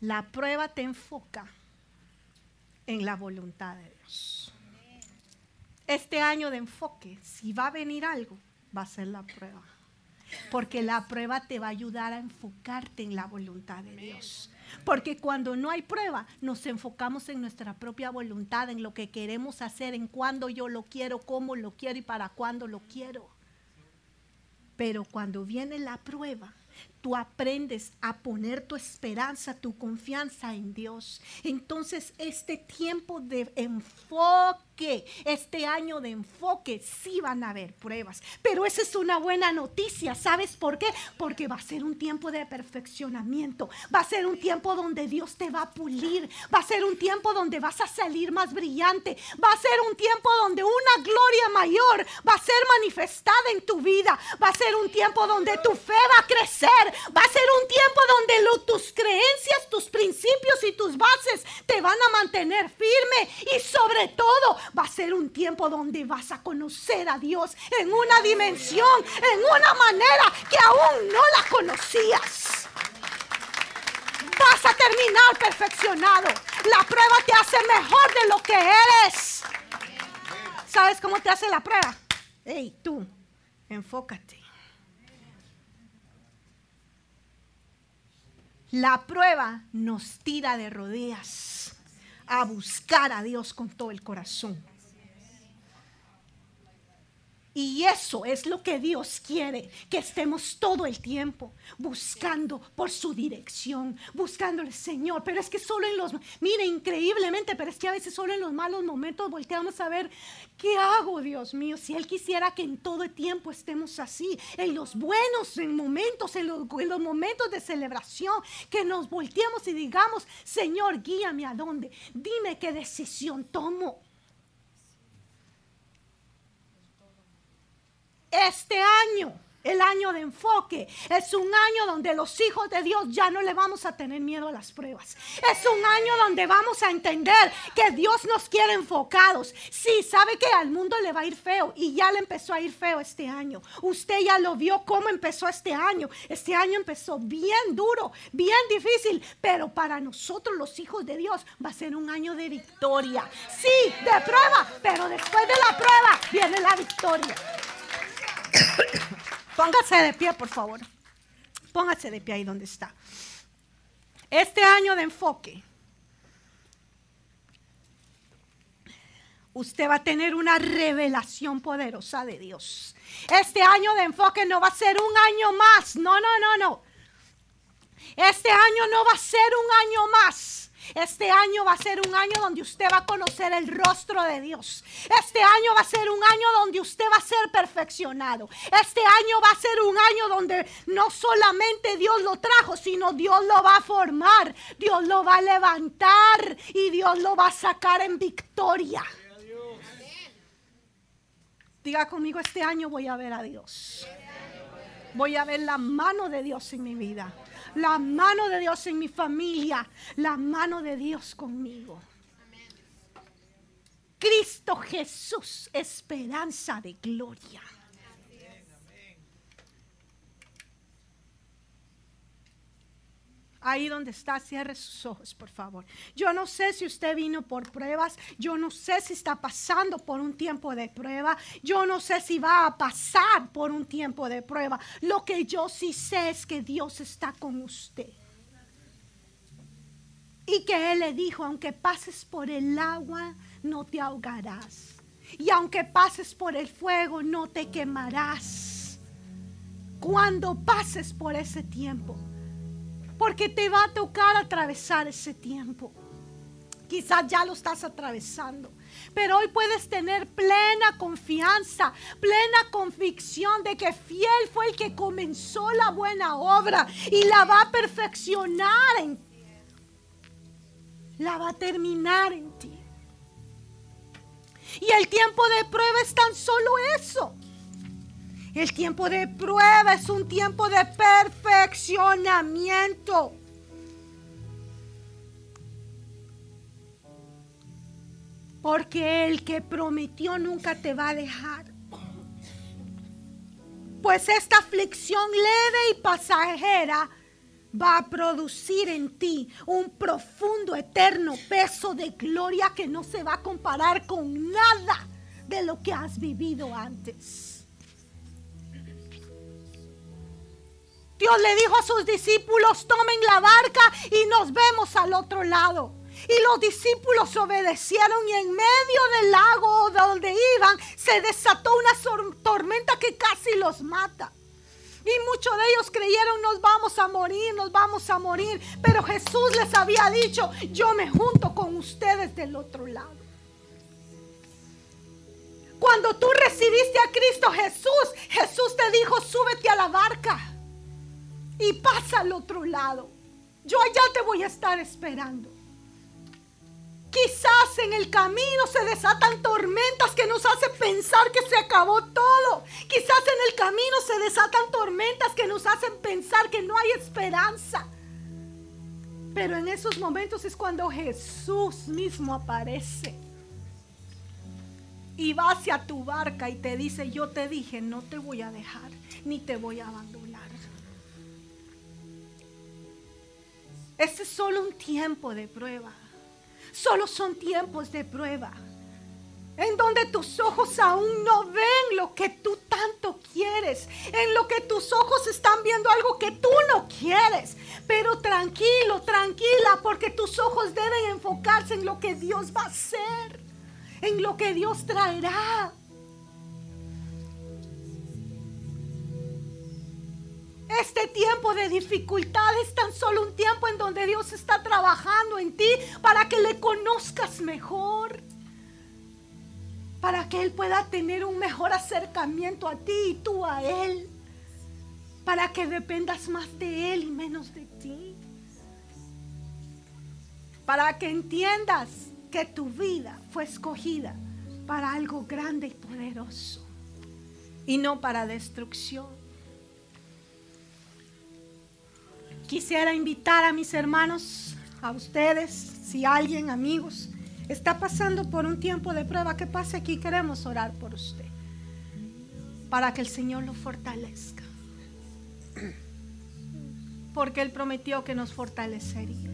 La prueba te enfoca en la voluntad de Dios. Este año de enfoque, si va a venir algo, va a ser la prueba. Porque la prueba te va a ayudar a enfocarte en la voluntad de Dios. Porque cuando no hay prueba, nos enfocamos en nuestra propia voluntad, en lo que queremos hacer, en cuándo yo lo quiero, cómo lo quiero y para cuándo lo quiero. Pero cuando viene la prueba, tú aprendes a poner tu esperanza, tu confianza en Dios. Entonces este tiempo de este año de enfoque, sí van a haber pruebas. Pero esa es una buena noticia. ¿Sabes por qué? Porque va a ser un tiempo de perfeccionamiento. Va a ser un tiempo donde Dios te va a pulir. Va a ser un tiempo donde vas a salir más brillante. Va a ser un tiempo donde una gloria mayor va a ser manifestada en tu vida. Va a ser un tiempo donde tu fe va a crecer. Va a ser un tiempo donde tus creencias, tus principios y tus bases te van a mantener firme. Y sobre todo va a ser un tiempo donde vas a conocer a Dios en una dimensión, en una manera que aún no la conocías. Vas a terminar perfeccionado. La prueba te hace mejor de lo que eres. ¿Sabes cómo te hace la prueba? Hey, tú, enfócate. La prueba nos tira de rodillas a buscar a Dios con todo el corazón. Y eso es lo que Dios quiere, que estemos todo el tiempo buscando por su dirección, buscando al Señor. Pero es que solo en los, mire, increíblemente, pero es que a veces solo en los malos momentos volteamos a ver, ¿qué hago, Dios mío? Si Él quisiera que en todo el tiempo estemos así, en los buenos en momentos, en los, en los momentos de celebración, que nos volteemos y digamos, Señor, guíame a dónde, dime qué decisión tomo. Este año el año de enfoque. Es un año donde los hijos de Dios ya no le vamos a tener miedo a las pruebas. Es un año donde vamos a entender que Dios nos quiere enfocados. Sí, sabe que al mundo le va a ir feo y ya le empezó a ir feo este año. Usted ya lo vio cómo empezó este año. Este año empezó bien duro, bien difícil, pero para nosotros los hijos de Dios va a ser un año de victoria. Sí, de prueba, pero después de la prueba viene la victoria. Póngase de pie, por favor. Póngase de pie ahí donde está. Este año de enfoque, usted va a tener una revelación poderosa de Dios. Este año de enfoque no va a ser un año más. No, no, no, no. Este año no va a ser un año más este año va a ser un año donde usted va a conocer el rostro de Dios. Este año va a ser un año donde usted va a ser perfeccionado. Este año va a ser un año donde no solamente Dios lo trajo, sino Dios lo va a formar, Dios lo va a levantar y Dios lo va a sacar en victoria. Diga conmigo, este año voy a ver a Dios. Voy a ver la mano de Dios en mi vida la mano de Dios en mi familia, la mano de Dios conmigo. Cristo Jesús, esperanza de gloria. Ahí donde está, cierre sus ojos, por favor. Yo no sé si usted vino por pruebas, yo no sé si está pasando por un tiempo de prueba, yo no sé si va a pasar por un tiempo de prueba. Lo que yo sí sé es que Dios está con usted. Y que Él le dijo, aunque pases por el agua, no te ahogarás. Y aunque pases por el fuego, no te quemarás cuando pases por ese tiempo. Porque te va a tocar atravesar ese tiempo. Quizás ya lo estás atravesando. Pero hoy puedes tener plena confianza, plena convicción de que fiel fue el que comenzó la buena obra y la va a perfeccionar en ti. La va a terminar en ti. Y el tiempo de prueba es tan solo eso. El tiempo de prueba es un tiempo de perfeccionamiento. Porque el que prometió nunca te va a dejar. Pues esta aflicción leve y pasajera va a producir en ti un profundo, eterno peso de gloria que no se va a comparar con nada de lo que has vivido antes. Dios le dijo a sus discípulos, tomen la barca y nos vemos al otro lado. Y los discípulos obedecieron y en medio del lago donde iban se desató una tormenta que casi los mata. Y muchos de ellos creyeron nos vamos a morir, nos vamos a morir. Pero Jesús les había dicho, yo me junto con ustedes del otro lado. Cuando tú recibiste a Cristo Jesús, Jesús te dijo, súbete a la barca y pasa al otro lado. Yo allá te voy a estar esperando. Quizás en el camino se desatan tormentas que nos hacen pensar que se acabó todo. Quizás en el camino se desatan tormentas que nos hacen pensar que no hay esperanza. Pero en esos momentos es cuando Jesús mismo aparece. Y va hacia tu barca y te dice, yo te dije, no te voy a dejar, ni te voy a abandonar. Este es solo un tiempo de prueba. Solo son tiempos de prueba. En donde tus ojos aún no ven lo que tú tanto quieres. En lo que tus ojos están viendo algo que tú no quieres. Pero tranquilo, tranquila, porque tus ojos deben enfocarse en lo que Dios va a hacer. En lo que Dios traerá. Este tiempo de dificultad es tan solo un tiempo en donde Dios está trabajando en ti para que le conozcas mejor. Para que Él pueda tener un mejor acercamiento a ti y tú a Él. Para que dependas más de Él y menos de ti. Para que entiendas que tu vida fue escogida para algo grande y poderoso. Y no para destrucción. Quisiera invitar a mis hermanos, a ustedes, si alguien, amigos, está pasando por un tiempo de prueba, que pase aquí, queremos orar por usted, para que el Señor lo fortalezca. Porque Él prometió que nos fortalecería.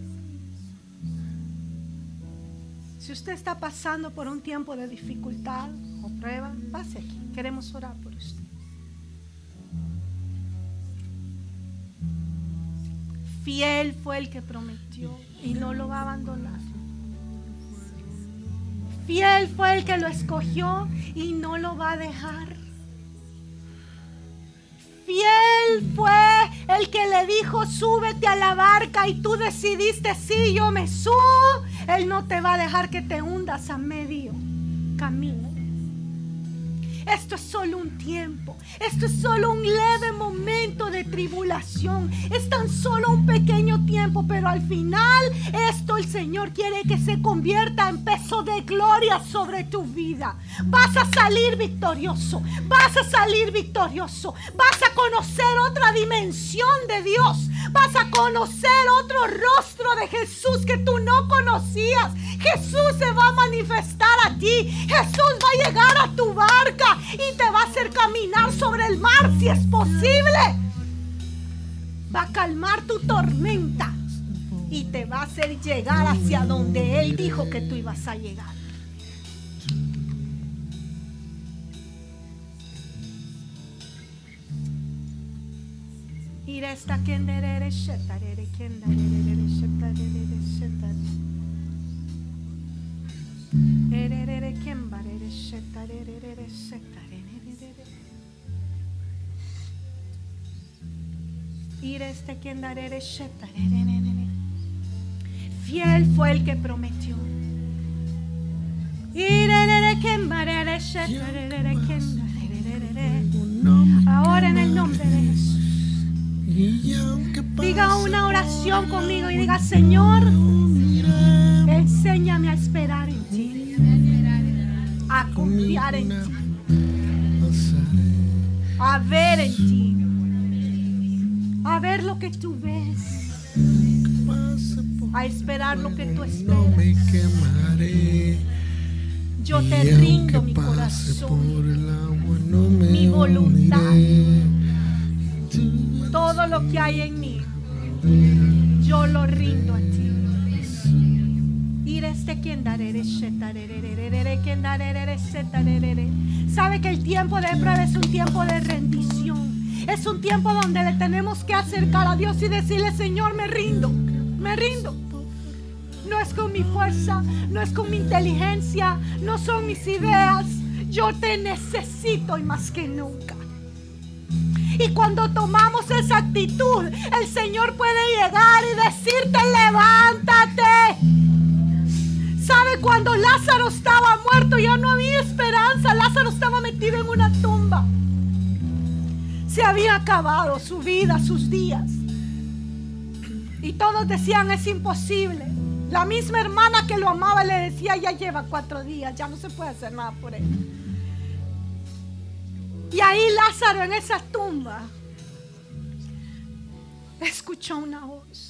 Si usted está pasando por un tiempo de dificultad o prueba, pase aquí, queremos orar por usted. Fiel fue el que prometió y no lo va a abandonar. Fiel fue el que lo escogió y no lo va a dejar. Fiel fue el que le dijo, súbete a la barca y tú decidiste, sí, yo me subo. Él no te va a dejar que te hundas a medio camino. Esto es solo un tiempo. Esto es solo un leve momento de tribulación. Es tan solo un pequeño tiempo, pero al final esto el Señor quiere que se convierta en peso de gloria sobre tu vida. Vas a salir victorioso. Vas a salir victorioso. Vas a conocer otra dimensión de Dios. Vas a conocer otro rostro de Jesús que tú no conocías. Jesús se va a manifestar a ti. Jesús va a llegar a tu barca y te va a hacer caminar sobre el mar si es posible. Va a calmar tu tormenta y te va a hacer llegar hacia donde Él dijo que tú ibas a llegar. Fiel fue el que prometió. Ahora en el nombre de Jesús. Diga una oración conmigo y diga, Señor, enséñame a esperar en ti, a confiar en ti, a ver en ti, a ver lo que tú ves, a esperar lo que tú esperas. Yo te rindo mi corazón, mi voluntad. todo lo que hay en mí, yo lo rindo a ti. Sabe que el tiempo de prueba es un tiempo de rendición. Es un tiempo donde le tenemos que acercar a Dios y decirle, Señor, me rindo, me rindo. No es con mi fuerza, no es con mi inteligencia, no son mis ideas. Yo te necesito y más que nunca. Y cuando tomamos esa actitud, el Señor puede llegar y decirte, levántate. ¿Sabe cuando Lázaro estaba muerto? Ya no había esperanza. Lázaro estaba metido en una tumba. Se había acabado su vida, sus días. Y todos decían, es imposible. La misma hermana que lo amaba le decía, ya lleva cuatro días, ya no se puede hacer nada por él. Y ahí Lázaro en esa tumba escuchó una voz.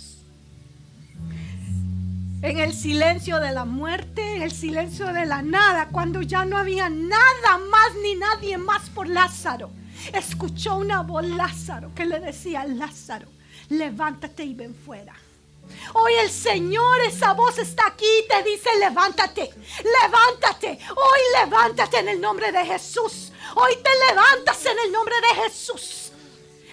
En el silencio de la muerte, en el silencio de la nada, cuando ya no había nada más ni nadie más por Lázaro, escuchó una voz Lázaro que le decía, Lázaro, levántate y ven fuera. Hoy el Señor, esa voz está aquí y te dice, levántate, levántate, hoy levántate en el nombre de Jesús. Hoy te levantas en el nombre de Jesús.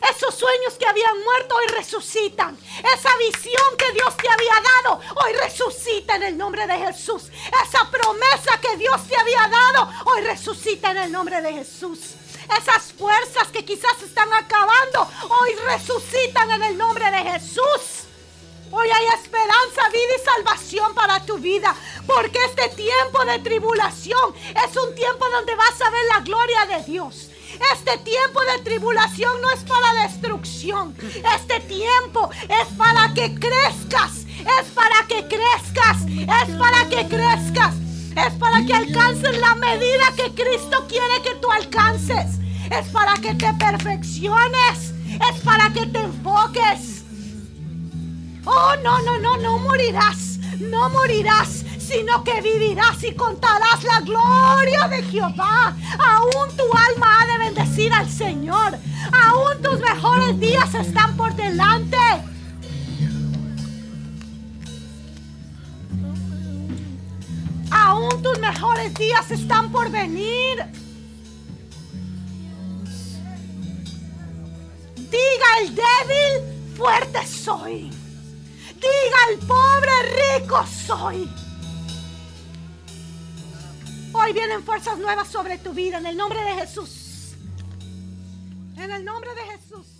Esos sueños que habían muerto hoy resucitan. Esa visión que Dios te había dado hoy resucita en el nombre de Jesús. Esa promesa que Dios te había dado hoy resucita en el nombre de Jesús. Esas fuerzas que quizás están acabando hoy resucitan en el nombre de Jesús. Hoy hay esperanza, vida y salvación para tu vida. Porque este tiempo de tribulación es un tiempo donde vas a ver la gloria de Dios. Este tiempo de tribulación no es para destrucción. Este tiempo es para que crezcas. Es para que crezcas. Es para que crezcas. Es para que alcances la medida que Cristo quiere que tú alcances. Es para que te perfecciones. Es para que te enfoques. Oh, no, no, no, no morirás. No morirás, sino que vivirás y contarás la gloria de Jehová. Aún tu alma ha de bendecir al Señor. Aún tus mejores días están por delante. Aún tus mejores días están por venir. Diga el débil, fuerte soy. Diga al pobre, rico soy. Hoy vienen fuerzas nuevas sobre tu vida en el nombre de Jesús. En el nombre de Jesús.